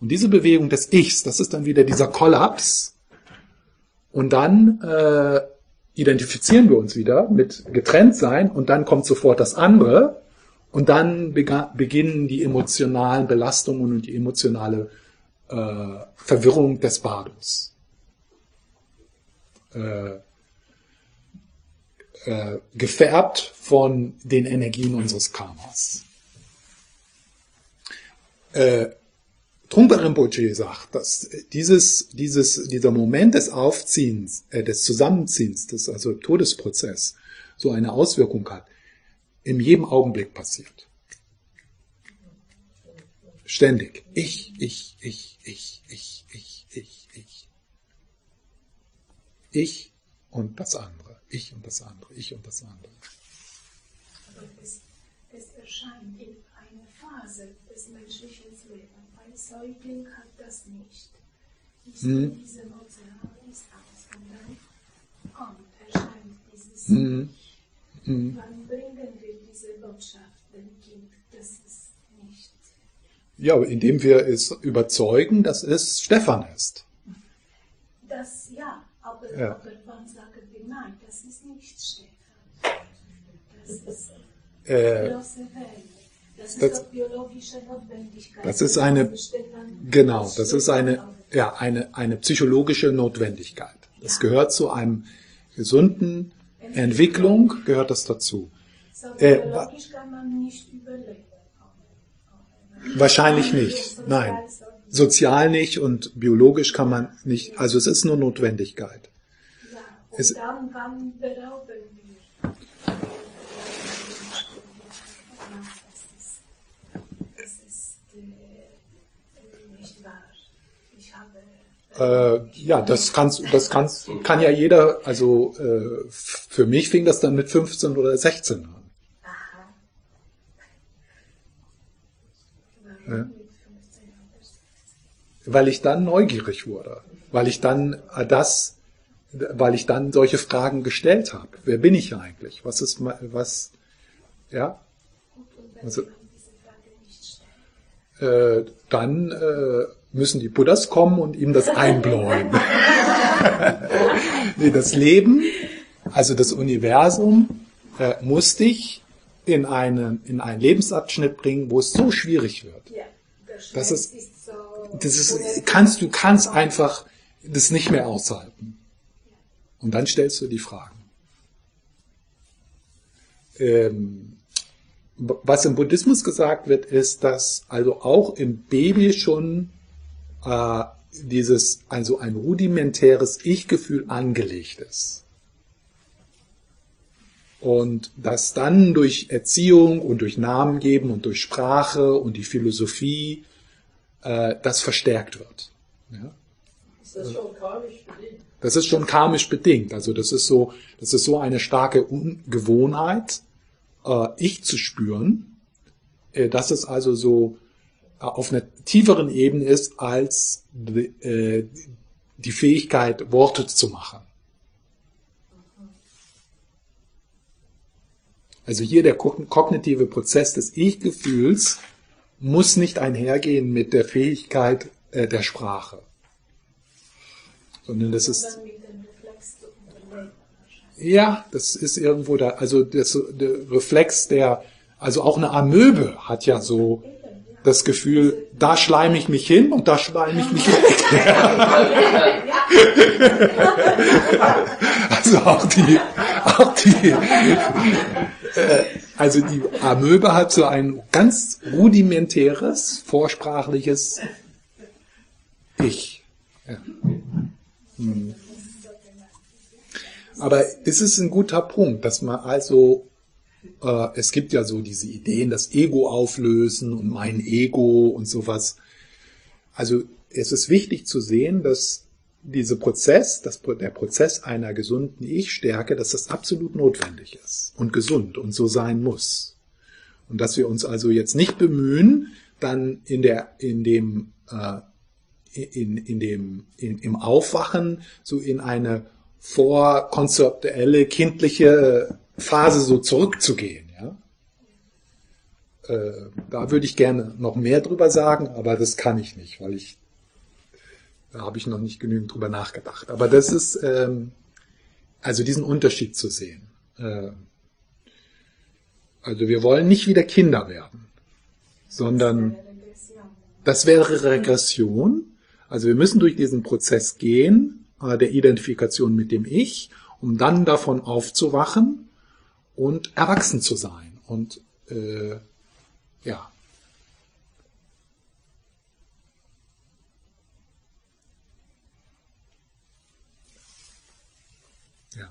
Und diese Bewegung des Ichs, das ist dann wieder dieser Kollaps. Und dann äh, identifizieren wir uns wieder mit getrennt sein und dann kommt sofort das andere und dann beginnen die emotionalen Belastungen und die emotionale äh, Verwirrung des Bardos. Äh, äh, gefärbt von den Energien unseres Karmas. Äh, Trungpa Rinpoche sagt, dass dieses, dieses, dieser Moment des Aufziehens, äh, des Zusammenziehens, des also Todesprozess, so eine Auswirkung hat, in jedem Augenblick passiert. Ständig. Ich, ich, ich, ich, ich, ich, ich, ich. Ich und das andere. Ich und das andere. Ich und das andere. Aber es, es erscheint in einer Phase des menschlichen Lebens. Ein Säugling hat das nicht. Ist Mhm. in diesem Ozean ist aus. Und dann kommt, erscheint dieses Mhm. Wann bringen wir diese Botschaft dem Kind, dass es nicht Ja, indem wir es überzeugen, dass es Stefan ist. das, ja, aber, Ja. aber wann sagen wir, nein, das ist nicht Stefan. Das ist Äh, große Welle. Das ist das-. Das ist eine- Also Genau, das ist eine, ja, eine, eine psychologische Notwendigkeit. Das Ja. gehört zu einem gesunden Entwicklung, gehört das dazu. Äh, biologisch kann man nicht überleben. Wahrscheinlich nicht, nein. Sozial nicht und biologisch kann man nicht, also es ist nur Notwendigkeit. Ja, und Es- Äh, ja, das kannst, das kannst, kann ja jeder, also äh, für mich fing das dann mit 15 oder 16 an. Ja. Weil ich dann neugierig wurde, weil ich dann äh, das, weil ich dann solche Fragen gestellt habe. Wer bin ich eigentlich? Was ist, was, ja? Also, äh, dann äh, müssen die Buddhas kommen und ihm das einbläuen. nee, das Leben, also das Universum, äh, muss dich in einen, in einen Lebensabschnitt bringen, wo es so schwierig wird. ja, Das ist-. Das ist, kannst, du kannst einfach das nicht mehr aushalten. Und dann stellst du die Fragen. Ähm, was im Buddhismus gesagt wird, ist, dass also auch im Baby schon äh, dieses, also ein rudimentäres Ich-Gefühl angelegt ist. Und dass dann durch Erziehung und durch Namen geben und durch Sprache und die Philosophie äh, das verstärkt wird. Ja? Ist das schon karmisch bedingt? Das ist schon karmisch bedingt. Also das ist so, das ist so eine starke Ungewohnheit, äh, ich zu spüren, äh, dass es also so auf einer tieferen Ebene ist als die, äh, die Fähigkeit, Worte zu machen. Also hier der ko- kognitive Prozess des Ich-Gefühls muss nicht einhergehen mit der Fähigkeit äh, der Sprache, sondern das ist ja, das ist irgendwo da, also das, der Reflex der, also auch eine Amöbe hat ja so das Gefühl, da schleime ich mich hin und da schleime ich mich weg. also auch die, auch die, äh, also die Amöbe hat so ein ganz rudimentäres, vorsprachliches Ich. Hm. Aber es ist ein guter Punkt, dass man also, äh, es gibt ja so diese Ideen, das Ego auflösen und mein Ego und sowas. Also es ist wichtig zu sehen, dass dieser Prozess, das, der Prozess einer gesunden Ich-Stärke, dass das absolut notwendig ist und gesund und so sein muss. Und dass wir uns also jetzt nicht bemühen, dann in der, in dem, äh, in, in dem, in, im Aufwachen so in eine vorkonzeptuelle kindliche Phase so zurückzugehen. Ja? Äh, da würde ich gerne noch mehr drüber sagen, aber das kann ich nicht, weil ich da habe ich noch nicht genügend drüber nachgedacht. Aber das ist ähm, also diesen Unterschied zu sehen. Äh, also wir wollen nicht wieder Kinder werden, sondern das wäre Regression. Also wir müssen durch diesen Prozess gehen, äh, der Identifikation mit dem Ich, um dann davon aufzuwachen und erwachsen zu sein. Und äh, ja. Ja.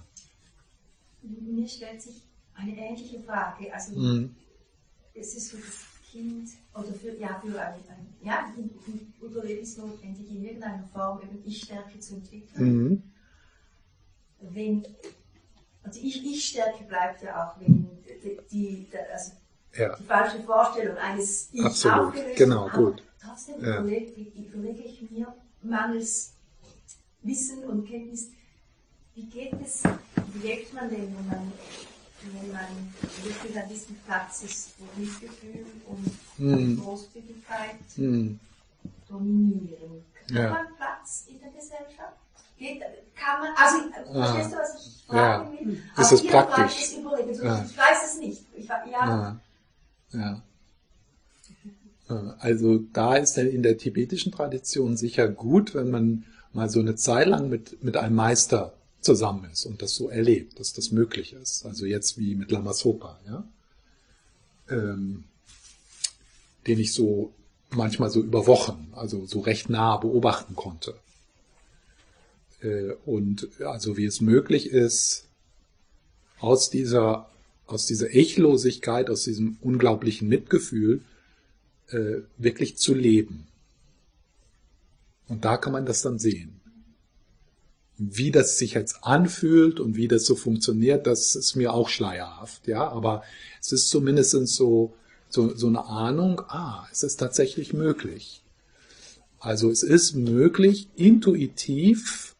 Mir stellt sich eine ähnliche Frage. Also Mhm. es ist für das Kind oder für, ja, für ein, ein ja, überlebensnotwendig in irgendeiner Form eben Ich-Stärke zu entwickeln. Mhm. Wenn, also ich, Ich-Stärke bleibt ja auch, wenn die, die, also Ja. die falsche Vorstellung eines Ich Absolut. Genau, aber gut. Trotzdem Ja. überlege, überlege ich mir mangels Wissen und Kenntnis, wie geht es, wie lebt man denn, wenn man, wenn man wirklich an diesem Platz ist, wo Mitgefühl und Mhm. Großzügigkeit Mhm. dominieren? Hat Ja. man Platz in der Gesellschaft? Geht, kann man, also, verstehst du, was ich fragen will? Ist hier praktisch? Ja. Ich weiß es nicht. Ich, ja, Ja. ja. Ja, Also da ist dann in der tibetischen Tradition sicher gut, wenn man mal so eine Zeit lang mit, mit einem Meister zusammen ist und das so erlebt, dass das möglich ist. Also jetzt wie mit Lama Sopa, ja. Ähm, den ich so manchmal so über Wochen, also so recht nah beobachten konnte. Äh, und also wie es möglich ist, aus dieser, aus dieser Echlosigkeit, aus diesem unglaublichen Mitgefühl, äh, wirklich zu leben. Und da kann man das dann sehen. Wie das sich jetzt anfühlt und wie das so funktioniert, das ist mir auch schleierhaft, ja. Aber es ist zumindest so, so, so eine Ahnung, ah, es ist tatsächlich möglich. Also es ist möglich, intuitiv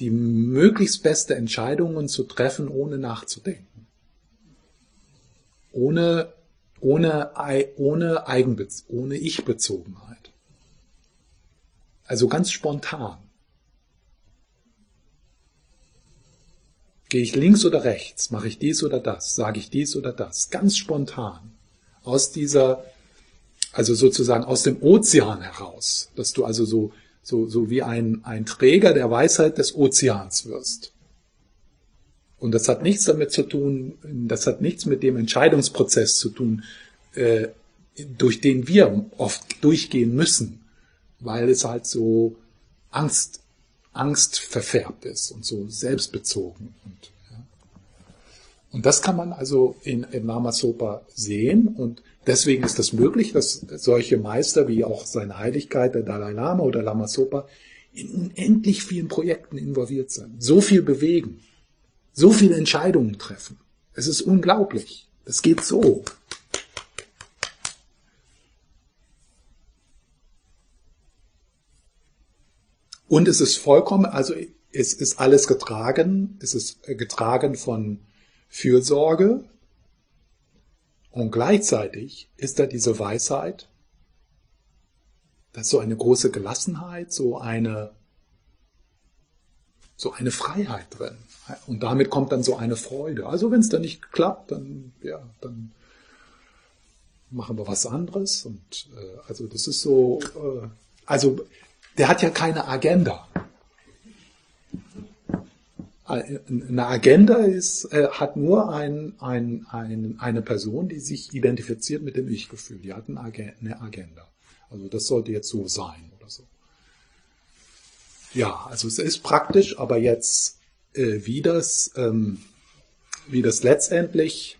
die möglichst beste Entscheidungen zu treffen, ohne nachzudenken. Ohne, ohne, ohne Eigenbez ohne Ich-Bezogenheit. Also ganz spontan. Gehe ich links oder rechts? Mache ich dies oder das? Sage ich dies oder das? Ganz spontan. Aus dieser, also sozusagen aus dem Ozean heraus. Dass du also so, so, so wie ein, ein Träger der Weisheit des Ozeans wirst. Und das hat nichts damit zu tun, das hat nichts mit dem Entscheidungsprozess zu tun, äh, durch den wir oft durchgehen müssen, weil es halt so Angst Angst verfärbt ist und so selbstbezogen. Und, ja. und das kann man also in, in Lama Sopa sehen und deswegen ist es möglich, dass solche Meister wie auch seine Heiligkeit, der Dalai Lama oder Lama Sopa, in unendlich vielen Projekten involviert sind, so viel bewegen, so viele Entscheidungen treffen. Es ist unglaublich. Es geht so. Und es ist vollkommen, also es ist alles getragen, es ist getragen von Fürsorge und gleichzeitig ist da diese Weisheit, da ist so eine große Gelassenheit, so eine, so eine Freiheit drin. Und damit kommt dann so eine Freude. Also wenn es dann nicht klappt, dann, ja, dann machen wir was anderes. Und äh, also das ist so, äh, also der hat ja keine Agenda. Eine Agenda ist, äh, hat nur ein, ein, ein, eine Person, die sich identifiziert mit dem Ich-Gefühl. Die hat eine Agenda. Also das sollte jetzt so sein oder so. Ja, also es ist praktisch, aber jetzt äh, wie das, ähm, wie das letztendlich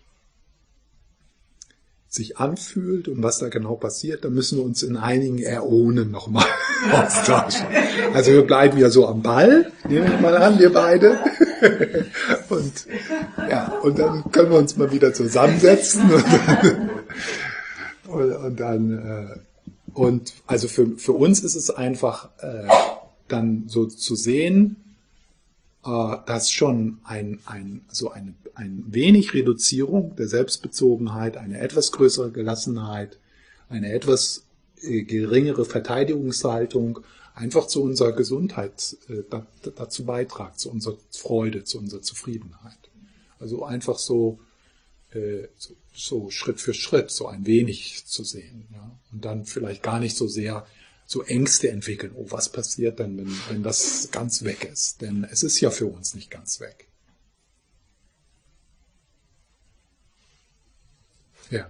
sich anfühlt und was da genau passiert, da müssen wir uns in einigen Äonen nochmal austauschen. Also wir bleiben ja so am Ball, nehmen wir mal an, wir beide. Und, ja, und dann können wir uns mal wieder zusammensetzen und dann, und, dann äh, und also für, für uns ist es einfach äh, dann so zu sehen, äh, dass schon ein, ein, so eine, ein wenig Reduzierung der Selbstbezogenheit, eine etwas größere Gelassenheit, eine etwas äh, geringere Verteidigungshaltung einfach zu unserer Gesundheit äh, dazu beitragt, zu unserer Freude, zu unserer Zufriedenheit. Also einfach so, so, so Schritt für Schritt, so ein wenig zu sehen. Ja? Und dann vielleicht gar nicht so sehr so Ängste entwickeln. Oh, was passiert denn, wenn, wenn das ganz weg ist? Denn es ist ja für uns nicht ganz weg. Ja.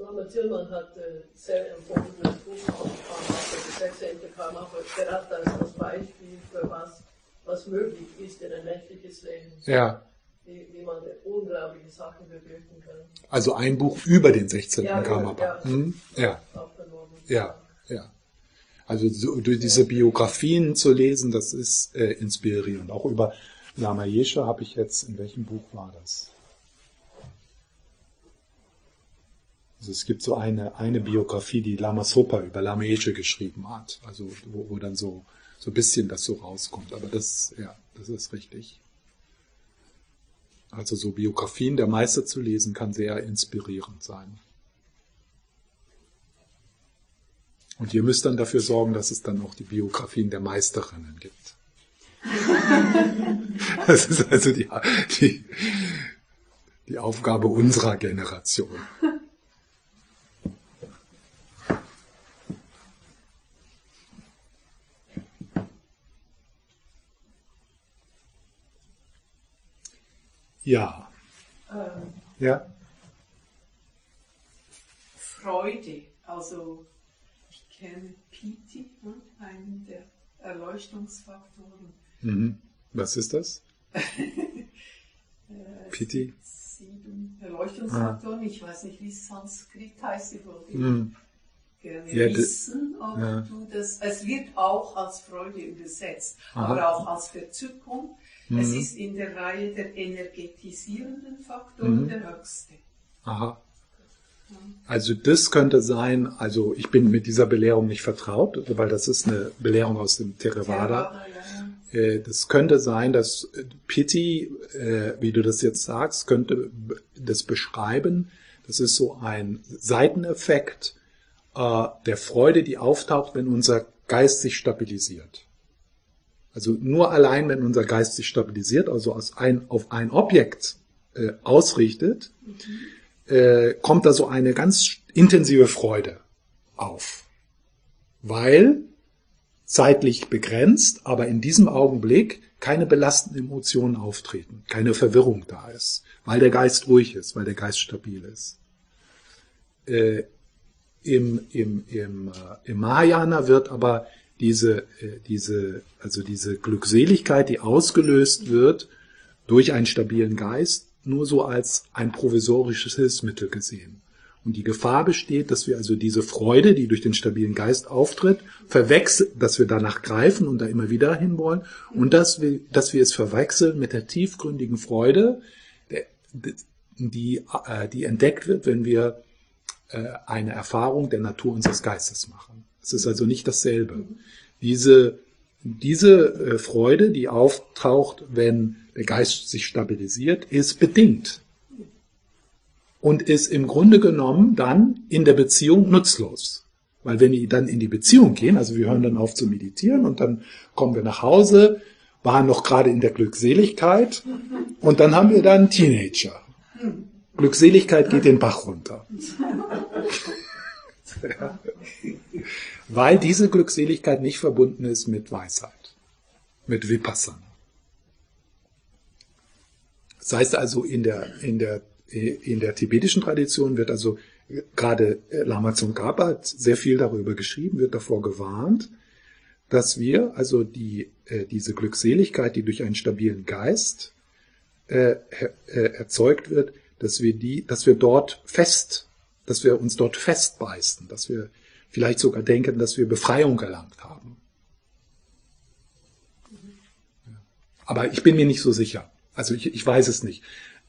Norma Tillmann hat äh, sehr empfohlenes Buch das 16. Kammer, gerade als das Beispiel für was, was möglich ist in ein menschliches Leben. Ja. Wie, wie man unglaubliche Sachen bewirken kann. Also ein Buch über den 16. Ja, Kammer. ja. Hm? Ja. Aufgenommen. Ja. Ja. Also so, durch diese Biografien zu lesen, das ist äh, inspirierend. Auch über Lama Yeshe habe ich jetzt, in welchem Buch war das? Also es gibt so eine, eine Biografie, die Lama Sopa über Lama Yeshe geschrieben hat. Also wo, wo dann so, so ein bisschen das so rauskommt. Aber das, ja, das ist richtig. Also so Biografien der Meister zu lesen, kann sehr inspirierend sein. Und ihr müsst dann dafür sorgen, dass es dann auch die Biografien der Meisterinnen gibt. Das ist also die, die, die Aufgabe unserer Generation. Ja. Ähm, Ja. Freude, also ich kenne Piti, ne, einen der Erleuchtungsfaktoren. Mhm. Was ist das? Äh, Piti? Sieben Erleuchtungsfaktoren, ich weiß nicht, wie es Sanskrit heißt, ich wollte Mhm. gerne Ja, wissen, ob ja. du das, es wird auch als Freude übersetzt, Aha. aber auch als Verzückung. Es Mhm. ist in der Reihe der energetisierenden Faktoren Mhm. der höchste. Aha. Also das könnte sein, also ich bin mit dieser Belehrung nicht vertraut, weil das ist eine Belehrung aus dem Theravada. ja. Äh, Das könnte sein, dass äh, Pity, äh, wie du das jetzt sagst, könnte das beschreiben. Das ist so ein Seiteneffekt der Freude, die auftaucht, wenn unser Geist sich stabilisiert. Also nur allein, wenn unser Geist sich stabilisiert, also aus ein, auf ein Objekt äh, ausrichtet, äh, kommt da so eine ganz intensive Freude auf. Weil zeitlich begrenzt, aber in diesem Augenblick keine belastenden Emotionen auftreten, keine Verwirrung da ist, weil der Geist ruhig ist, weil der Geist stabil ist. Äh, Im im, im, äh, im Mahayana wird aber diese, äh, diese, also diese Glückseligkeit, die ausgelöst wird durch einen stabilen Geist, nur so als ein provisorisches Hilfsmittel gesehen. Und die Gefahr besteht, dass wir also diese Freude, die durch den stabilen Geist auftritt, verwechseln, dass wir danach greifen und da immer wieder hinwollen und dass wir, dass wir es verwechseln mit der tiefgründigen Freude, die, äh, die entdeckt wird, wenn wir äh, eine Erfahrung der Natur unseres Geistes machen. Es ist also nicht dasselbe. Diese, diese äh, Freude, die auftaucht, wenn der Geist sich stabilisiert, ist bedingt und ist im Grunde genommen dann in der Beziehung nutzlos. Weil wenn wir dann in die Beziehung gehen, also wir hören dann auf zu meditieren und dann kommen wir nach Hause, waren noch gerade in der Glückseligkeit und dann haben wir dann Teenager. Glückseligkeit geht den Bach runter. Weil diese Glückseligkeit nicht verbunden ist mit Weisheit, mit Vipassana. Das heißt also, in der, in der, in der tibetischen Tradition wird also gerade Lama Tsongkhapa hat sehr viel darüber geschrieben, wird davor gewarnt, dass wir also die, äh, diese Glückseligkeit, die durch einen stabilen Geist äh, äh, erzeugt wird, dass wir die, dass wir dort fest, dass wir uns dort festbeißen, dass wir vielleicht sogar denken, dass wir Befreiung erlangt haben. Aber ich bin mir nicht so sicher. Also ich, ich weiß es nicht,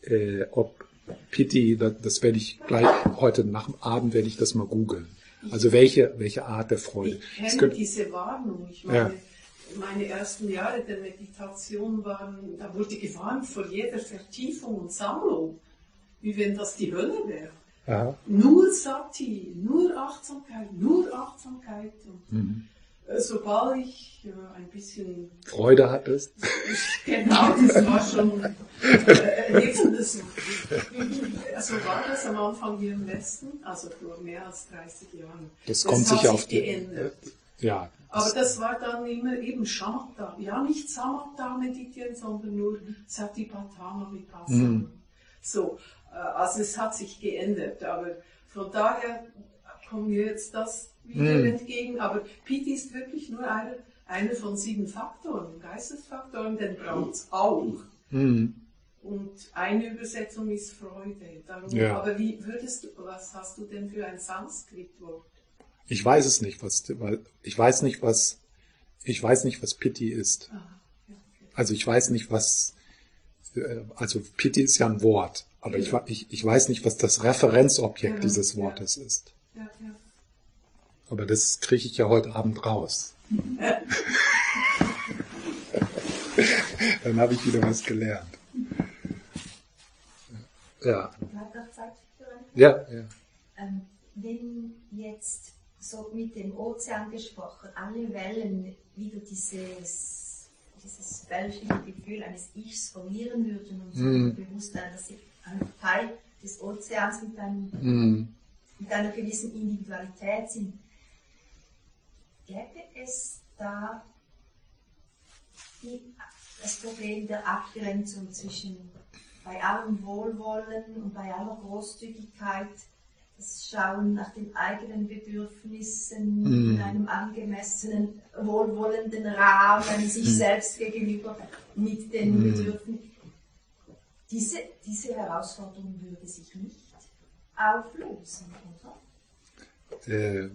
äh, ob Pity, das, das werde ich gleich heute nach dem Abend werde ich das mal googeln. Also welche welche Art der Freude. Ich kenne könnte- diese Warnung. Ich meine, Ja. meine ersten Jahre der Meditation waren, da wurde gewarnt vor jeder Vertiefung und Sammlung, wie wenn das die Hölle wäre. Ja, Nur Sati, nur Achtsamkeit, nur Achtsamkeit. Und mhm. äh, sobald ich äh, ein bisschen Freude hattest. Genau, das war schon äh, lebendes. So war das am Anfang hier im Westen, also vor mehr als 30 Jahren. Das kommt hat sicher auf die. geändert. Ja. Aber das war dann immer eben Shamatha. Ja, nicht Samatha meditieren, sondern nur Satipatthana Vipassana. Mhm. So, also es hat sich geändert. Aber von daher kommt mir jetzt das wieder Mhm. entgegen. Aber Piti ist wirklich nur einer, einer von sieben Faktoren, Geistesfaktoren, den braucht es auch. Mhm. Und eine Übersetzung ist Freude. Darum, Ja. Aber wie würdest du, was hast du denn für ein Sanskritwort? Ich weiß es nicht, was ich weiß nicht, was ich weiß nicht, was Pity ist. Ah, ja, okay. Also ich weiß nicht, was äh, also Pity ist ja ein Wort, aber ich, ich, ich weiß nicht, was das Referenzobjekt Ja, dieses ja. Wortes ist. Ja, ja. Aber das kriege ich ja heute Abend raus. Dann habe ich wieder was gelernt. Ja, ja, ja. Ähm, wenn jetzt so mit dem Ozean gesprochen, alle Wellen wieder dieses, dieses weltliche Gefühl eines Ichs verlieren würden und so Mhm. bewusst sein, dass sie ein Teil des Ozeans mit, einem, Mhm. mit einer gewissen Individualität sind, gäbe es da die, das Problem der Abgrenzung zwischen bei allem Wohlwollen und bei aller Großzügigkeit das Schauen nach den eigenen Bedürfnissen Mhm. in einem angemessenen, wohlwollenden Rahmen sich selbst gegenüber mit den Mhm. Bedürfnissen. Diese, diese Herausforderung würde sich nicht auflösen, oder? äh,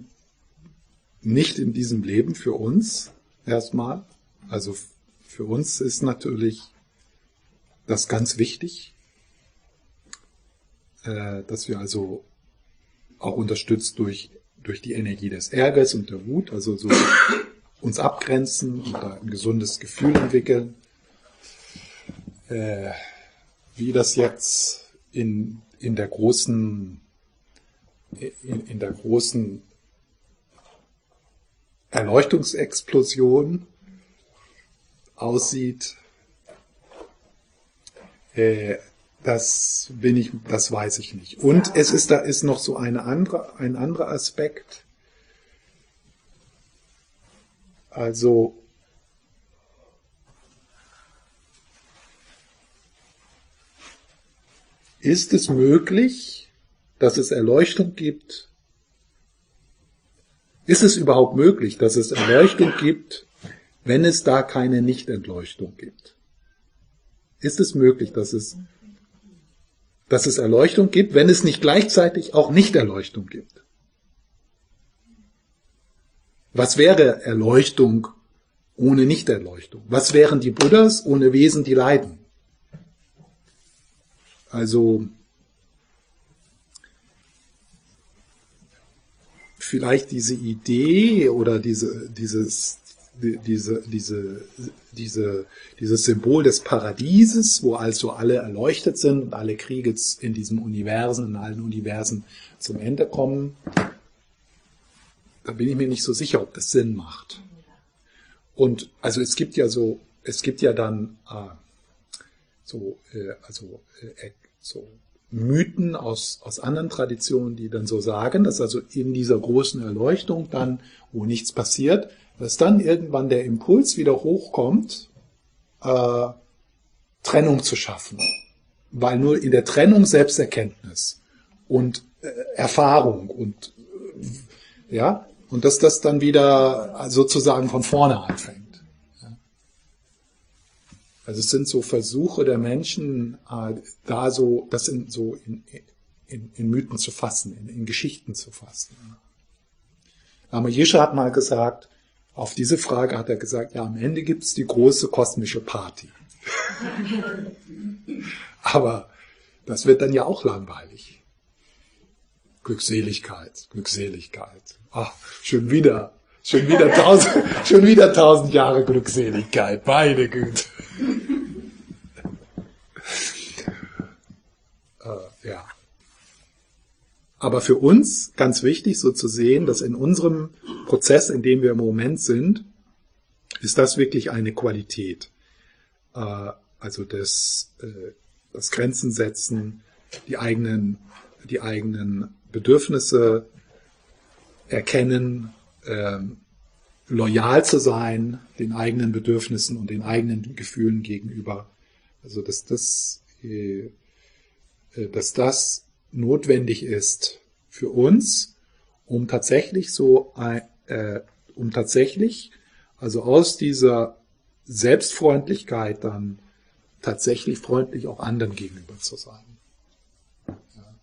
nicht in diesem Leben für uns erstmal. Also für uns ist natürlich das ganz wichtig, äh, dass wir also auch unterstützt durch, durch die Energie des Ärgers und der Wut, also so uns abgrenzen und da ein gesundes Gefühl entwickeln. Äh, wie das jetzt in, in der großen, in, in der großen Erleuchtungsexplosion aussieht, äh, das bin ich, das weiß ich nicht. Und es ist da ist noch so eine andere, ein anderer Aspekt. Also ist es möglich, dass es Erleuchtung gibt? Ist es überhaupt möglich, dass es Erleuchtung gibt, wenn es da keine Nichtentleuchtung gibt? Ist es möglich, dass es, dass es Erleuchtung gibt, wenn es nicht gleichzeitig auch Nichterleuchtung gibt? Was wäre Erleuchtung ohne Nichterleuchtung? Was wären die Buddhas ohne Wesen, die leiden? Also vielleicht diese Idee oder diese, dieses, diese, diese, diese, dieses Symbol des Paradieses, wo also alle erleuchtet sind und alle Kriege in diesem Universen, in allen Universen zum Ende kommen, da bin ich mir nicht so sicher, ob das Sinn macht. Und also es gibt ja so, es gibt ja dann äh, so, äh, also äh, so Mythen aus, aus anderen Traditionen, die dann so sagen, dass also in dieser großen Erleuchtung dann, wo nichts passiert, dass dann irgendwann der Impuls wieder hochkommt, äh, Trennung zu schaffen. Weil nur in der Trennung Selbsterkenntnis und äh, Erfahrung und äh, ja, und dass das dann wieder sozusagen von vorne anfängt. Also es sind so Versuche der Menschen, äh, da so, das in, so in, in, in Mythen zu fassen, in, in Geschichten zu fassen. Lama Yeshe hat mal gesagt, auf diese Frage hat er gesagt, ja, am Ende gibt's die große kosmische Party. Aber das wird dann ja auch langweilig. Glückseligkeit, Glückseligkeit. Ach, schon wieder, schon wieder tausend, schon wieder tausend Jahre Glückseligkeit, meine Güte. äh, ja. Aber für uns ganz wichtig, so zu sehen, dass in unserem Prozess, in dem wir im Moment sind, ist das wirklich eine Qualität. Äh, also das, äh, das Grenzen setzen, die eigenen, die eigenen Bedürfnisse erkennen, ähm, loyal zu sein den eigenen Bedürfnissen und den eigenen Gefühlen gegenüber. Also dass das, äh, äh, dass das notwendig ist für uns, um tatsächlich so, äh, um tatsächlich, also aus dieser Selbstfreundlichkeit dann tatsächlich freundlich auch anderen gegenüber zu sein. Ja.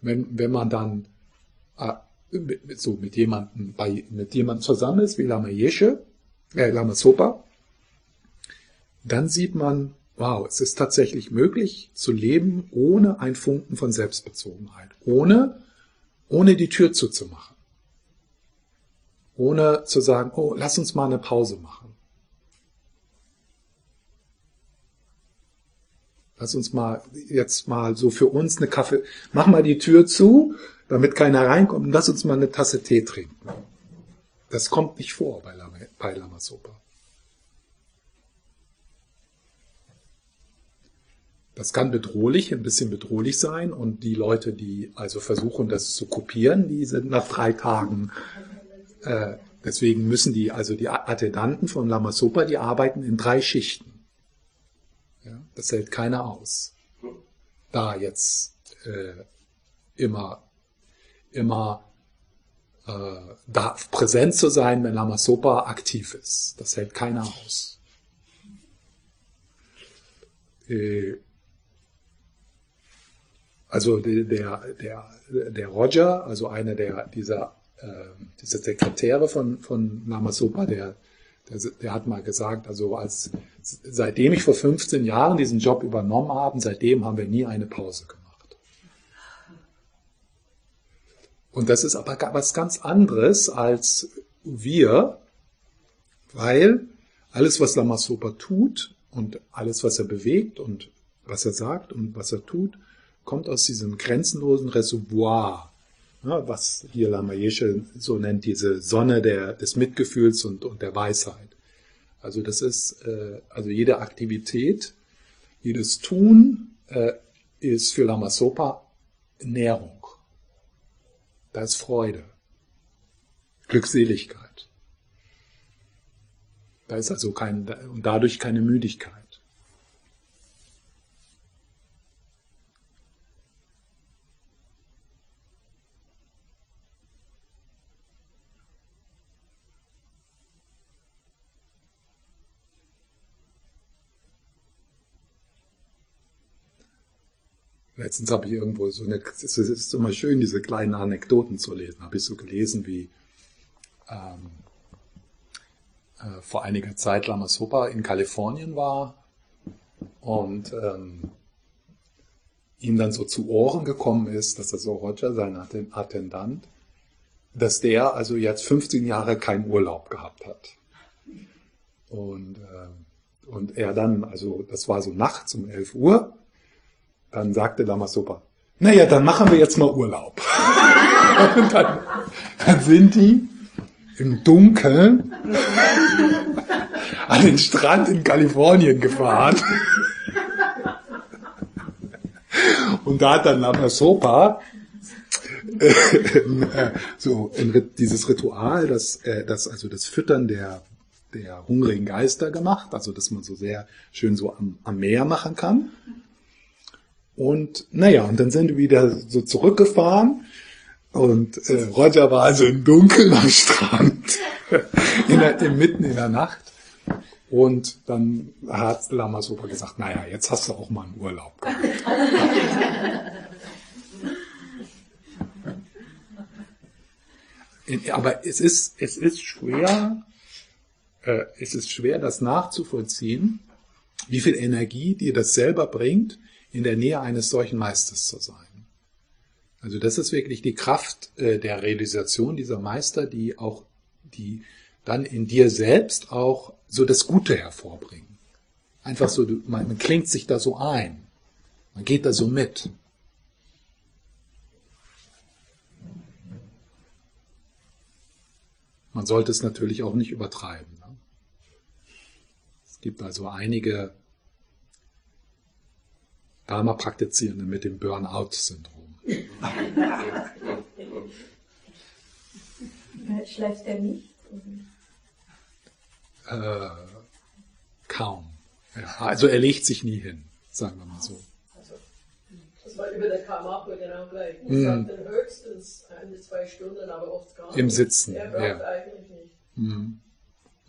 Wenn, wenn man dann äh, so mit jemandem bei mit jemandem zusammen ist wie Lama Yeshe, äh, Lama Sopa, dann sieht man, wow, es ist tatsächlich möglich zu leben ohne ein Funken von Selbstbezogenheit, ohne ohne die Tür zuzumachen, ohne zu sagen, oh, lass uns mal eine Pause machen. Lass uns mal jetzt mal so für uns eine Kaffee, mach mal die Tür zu damit keiner reinkommt. Lass uns mal eine Tasse Tee trinken. Das kommt nicht vor bei Lama, bei Lama Sopa. Das kann bedrohlich, ein bisschen bedrohlich sein und die Leute, die also versuchen, das zu kopieren, die sind nach drei Tagen. Äh, deswegen müssen die, also die Attendanten von Lama Sopa, die arbeiten in drei Schichten. Ja, das hält keiner aus. Da jetzt äh, immer immer äh, da präsent zu sein, wenn Lama Sopa aktiv ist. Das hält keiner aus. Äh, also der, der, der Roger, also einer der, dieser, äh, dieser Sekretäre von, von Lama Sopa, der, der, der hat mal gesagt, also als, seitdem ich vor 15 Jahren diesen Job übernommen habe, seitdem haben wir nie eine Pause gemacht. Und das ist aber was ganz anderes als wir, weil alles, was Lama Sopa tut und alles, was er bewegt und was er sagt und was er tut, kommt aus diesem grenzenlosen Reservoir, ja, was hier Lama Yeshe so nennt, diese Sonne der, des Mitgefühls und, und der Weisheit. Also das ist, äh, also jede Aktivität, jedes Tun äh, ist für Lama Sopa Nährung. Da ist Freude, Glückseligkeit. Da ist also kein, und dadurch keine Müdigkeit. Letztens habe ich irgendwo so eine, es ist immer schön, diese kleinen Anekdoten zu lesen. Habe ich so gelesen, wie ähm, äh, vor einiger Zeit Lama Sopa in Kalifornien war und ähm, ihm dann so zu Ohren gekommen ist, dass er so Roger, sein Attendant, dass der also jetzt 15 Jahre keinen Urlaub gehabt hat. Und, äh, und er dann, also das war so nachts um 11 Uhr, dann sagte Lamasopa, naja, dann machen wir jetzt mal Urlaub. Und dann, dann sind die im Dunkeln an den Strand in Kalifornien gefahren. Und da hat dann Lamasopa äh, so dieses Ritual, das, äh, das also das Füttern der der hungrigen Geister gemacht, also dass man so sehr schön so am, am Meer machen kann. Und naja, und dann sind wir wieder so zurückgefahren und äh, Roger war also im Dunkeln am Strand, in der, in, mitten in der Nacht. Und dann hat Lama Super gesagt, naja, jetzt hast du auch mal einen Urlaub gehabt. Aber es ist, es ist schwer, äh, es ist schwer, das nachzuvollziehen, wie viel Energie dir das selber bringt, in der Nähe eines solchen Meisters zu sein. Also das ist wirklich die Kraft äh, der Realisation dieser Meister, die auch, die dann in dir selbst auch so das Gute hervorbringen. Einfach so, man, man klingt sich da so ein. Man geht da so mit. Man sollte es natürlich auch nicht übertreiben. Ne? Es gibt also einige Dharma-Praktizierende mit dem Burnout-Syndrom. Schläft er nicht? Äh, kaum. Ja, also er legt sich nie hin, sagen wir mal so. Also, das war über der Karmapa genau gleich. Ich mm. sagte höchstens eine, zwei Stunden, aber oft gar nicht. Im Sitzen. Er braucht ja. eigentlich nicht. Mm.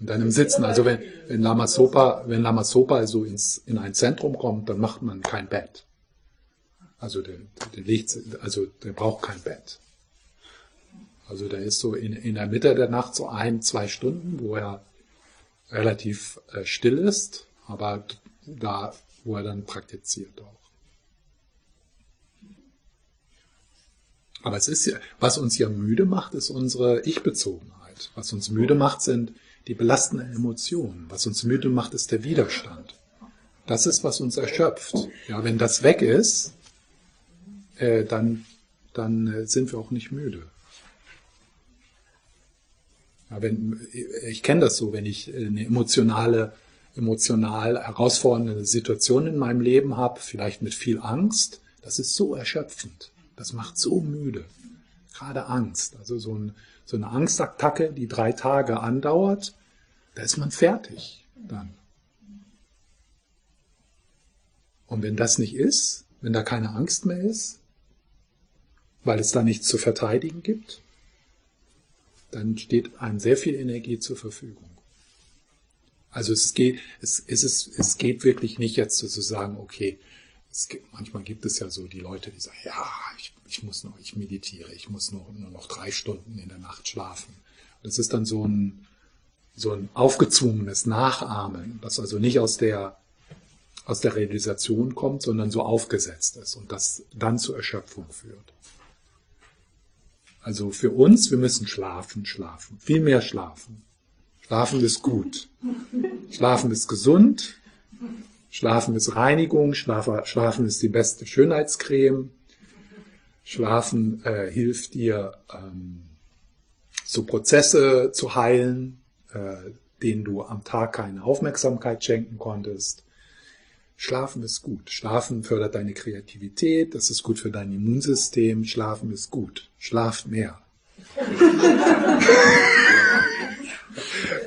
Dann im Sitzen, also wenn, wenn Lama Sopa, wenn Lama Sopa also ins, in ein Zentrum kommt, dann macht man kein Bett. Also der, der legt, also der braucht kein Bett. Also der ist so in, in der Mitte der Nacht so ein, zwei Stunden, wo er relativ äh, still ist, aber da, wo er dann praktiziert auch. Aber es ist ja, was uns ja müde macht, ist unsere Ich-Bezogenheit. Was uns müde macht, sind die belastenden Emotionen. Was uns müde macht, ist der Widerstand. Das ist, was uns erschöpft. Ja, wenn das weg ist, äh, dann, dann äh, sind wir auch nicht müde. Ja, wenn, ich kenne das so, wenn ich eine emotionale, emotional herausfordernde Situation in meinem Leben habe, vielleicht mit viel Angst, das ist so erschöpfend. Das macht so müde. Gerade Angst. Also so ein, so eine Angstattacke, die drei Tage andauert, da ist man fertig dann. Und wenn das nicht ist, wenn da keine Angst mehr ist, weil es da nichts zu verteidigen gibt, dann steht einem sehr viel Energie zur Verfügung. Also es geht, es, es, ist, es geht wirklich nicht jetzt zu sagen, okay, gibt, manchmal gibt es ja so die Leute, die sagen, ja, ich, ich muss noch, ich meditiere, ich muss nur, nur noch drei Stunden in der Nacht schlafen. Das ist dann so ein, so ein aufgezwungenes Nachahmen, das also nicht aus der, aus der Realisation kommt, sondern so aufgesetzt ist und das dann zur Erschöpfung führt. Also für uns, wir müssen schlafen, schlafen, viel mehr schlafen. Schlafen ist gut. Schlafen ist gesund. Schlafen ist Reinigung. Schlafen ist die beste Schönheitscreme. Schlafen äh, hilft dir, ähm, so Prozesse zu heilen, äh, denen du am Tag keine Aufmerksamkeit schenken konntest. Schlafen ist gut. Schlafen fördert deine Kreativität. Das ist gut für dein Immunsystem. Schlafen ist gut. Schlaf mehr.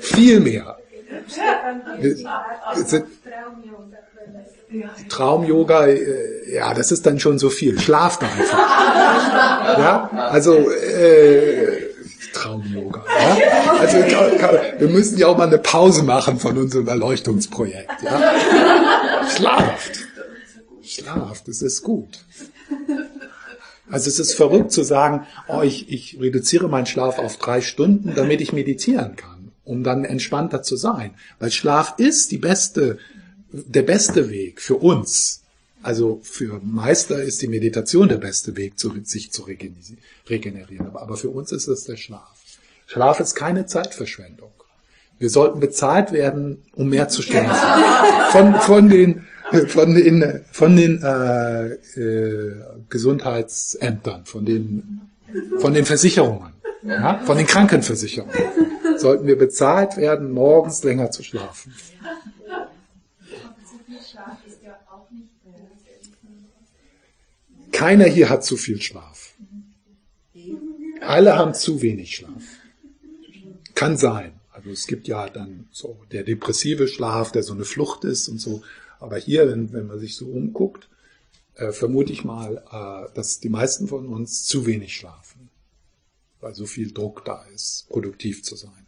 Viel mehr. Traum-Yoga, äh, ja, das ist dann schon so viel. Schlaft einfach. Ja, also äh, Traum-Yoga. Ja? Also wir müssen ja auch mal eine Pause machen von unserem Erleuchtungsprojekt. Ja? Schlaft. Schlaft, das ist gut. Also es ist verrückt zu sagen, oh, ich, ich reduziere meinen Schlaf auf drei Stunden, damit ich meditieren kann, um dann entspannter zu sein. Weil Schlaf ist die beste, der beste Weg für uns. Also für Meister ist die Meditation der beste Weg, sich zu regenerieren. Aber für uns ist es der Schlaf. Schlaf ist keine Zeitverschwendung. Wir sollten bezahlt werden, um mehr zu schlafen. Von, von den von den, von den äh, äh, Gesundheitsämtern, von den, von den Versicherungen, ja, von den Krankenversicherungen, sollten wir bezahlt werden, morgens länger zu schlafen. Keiner hier hat zu viel Schlaf. Alle haben zu wenig Schlaf. Kann sein. Also es gibt ja dann so der depressive Schlaf, der so eine Flucht ist und so. Aber hier, wenn, wenn man sich so umguckt, äh, vermute ich mal, äh, dass die meisten von uns zu wenig schlafen, weil so viel Druck da ist, produktiv zu sein.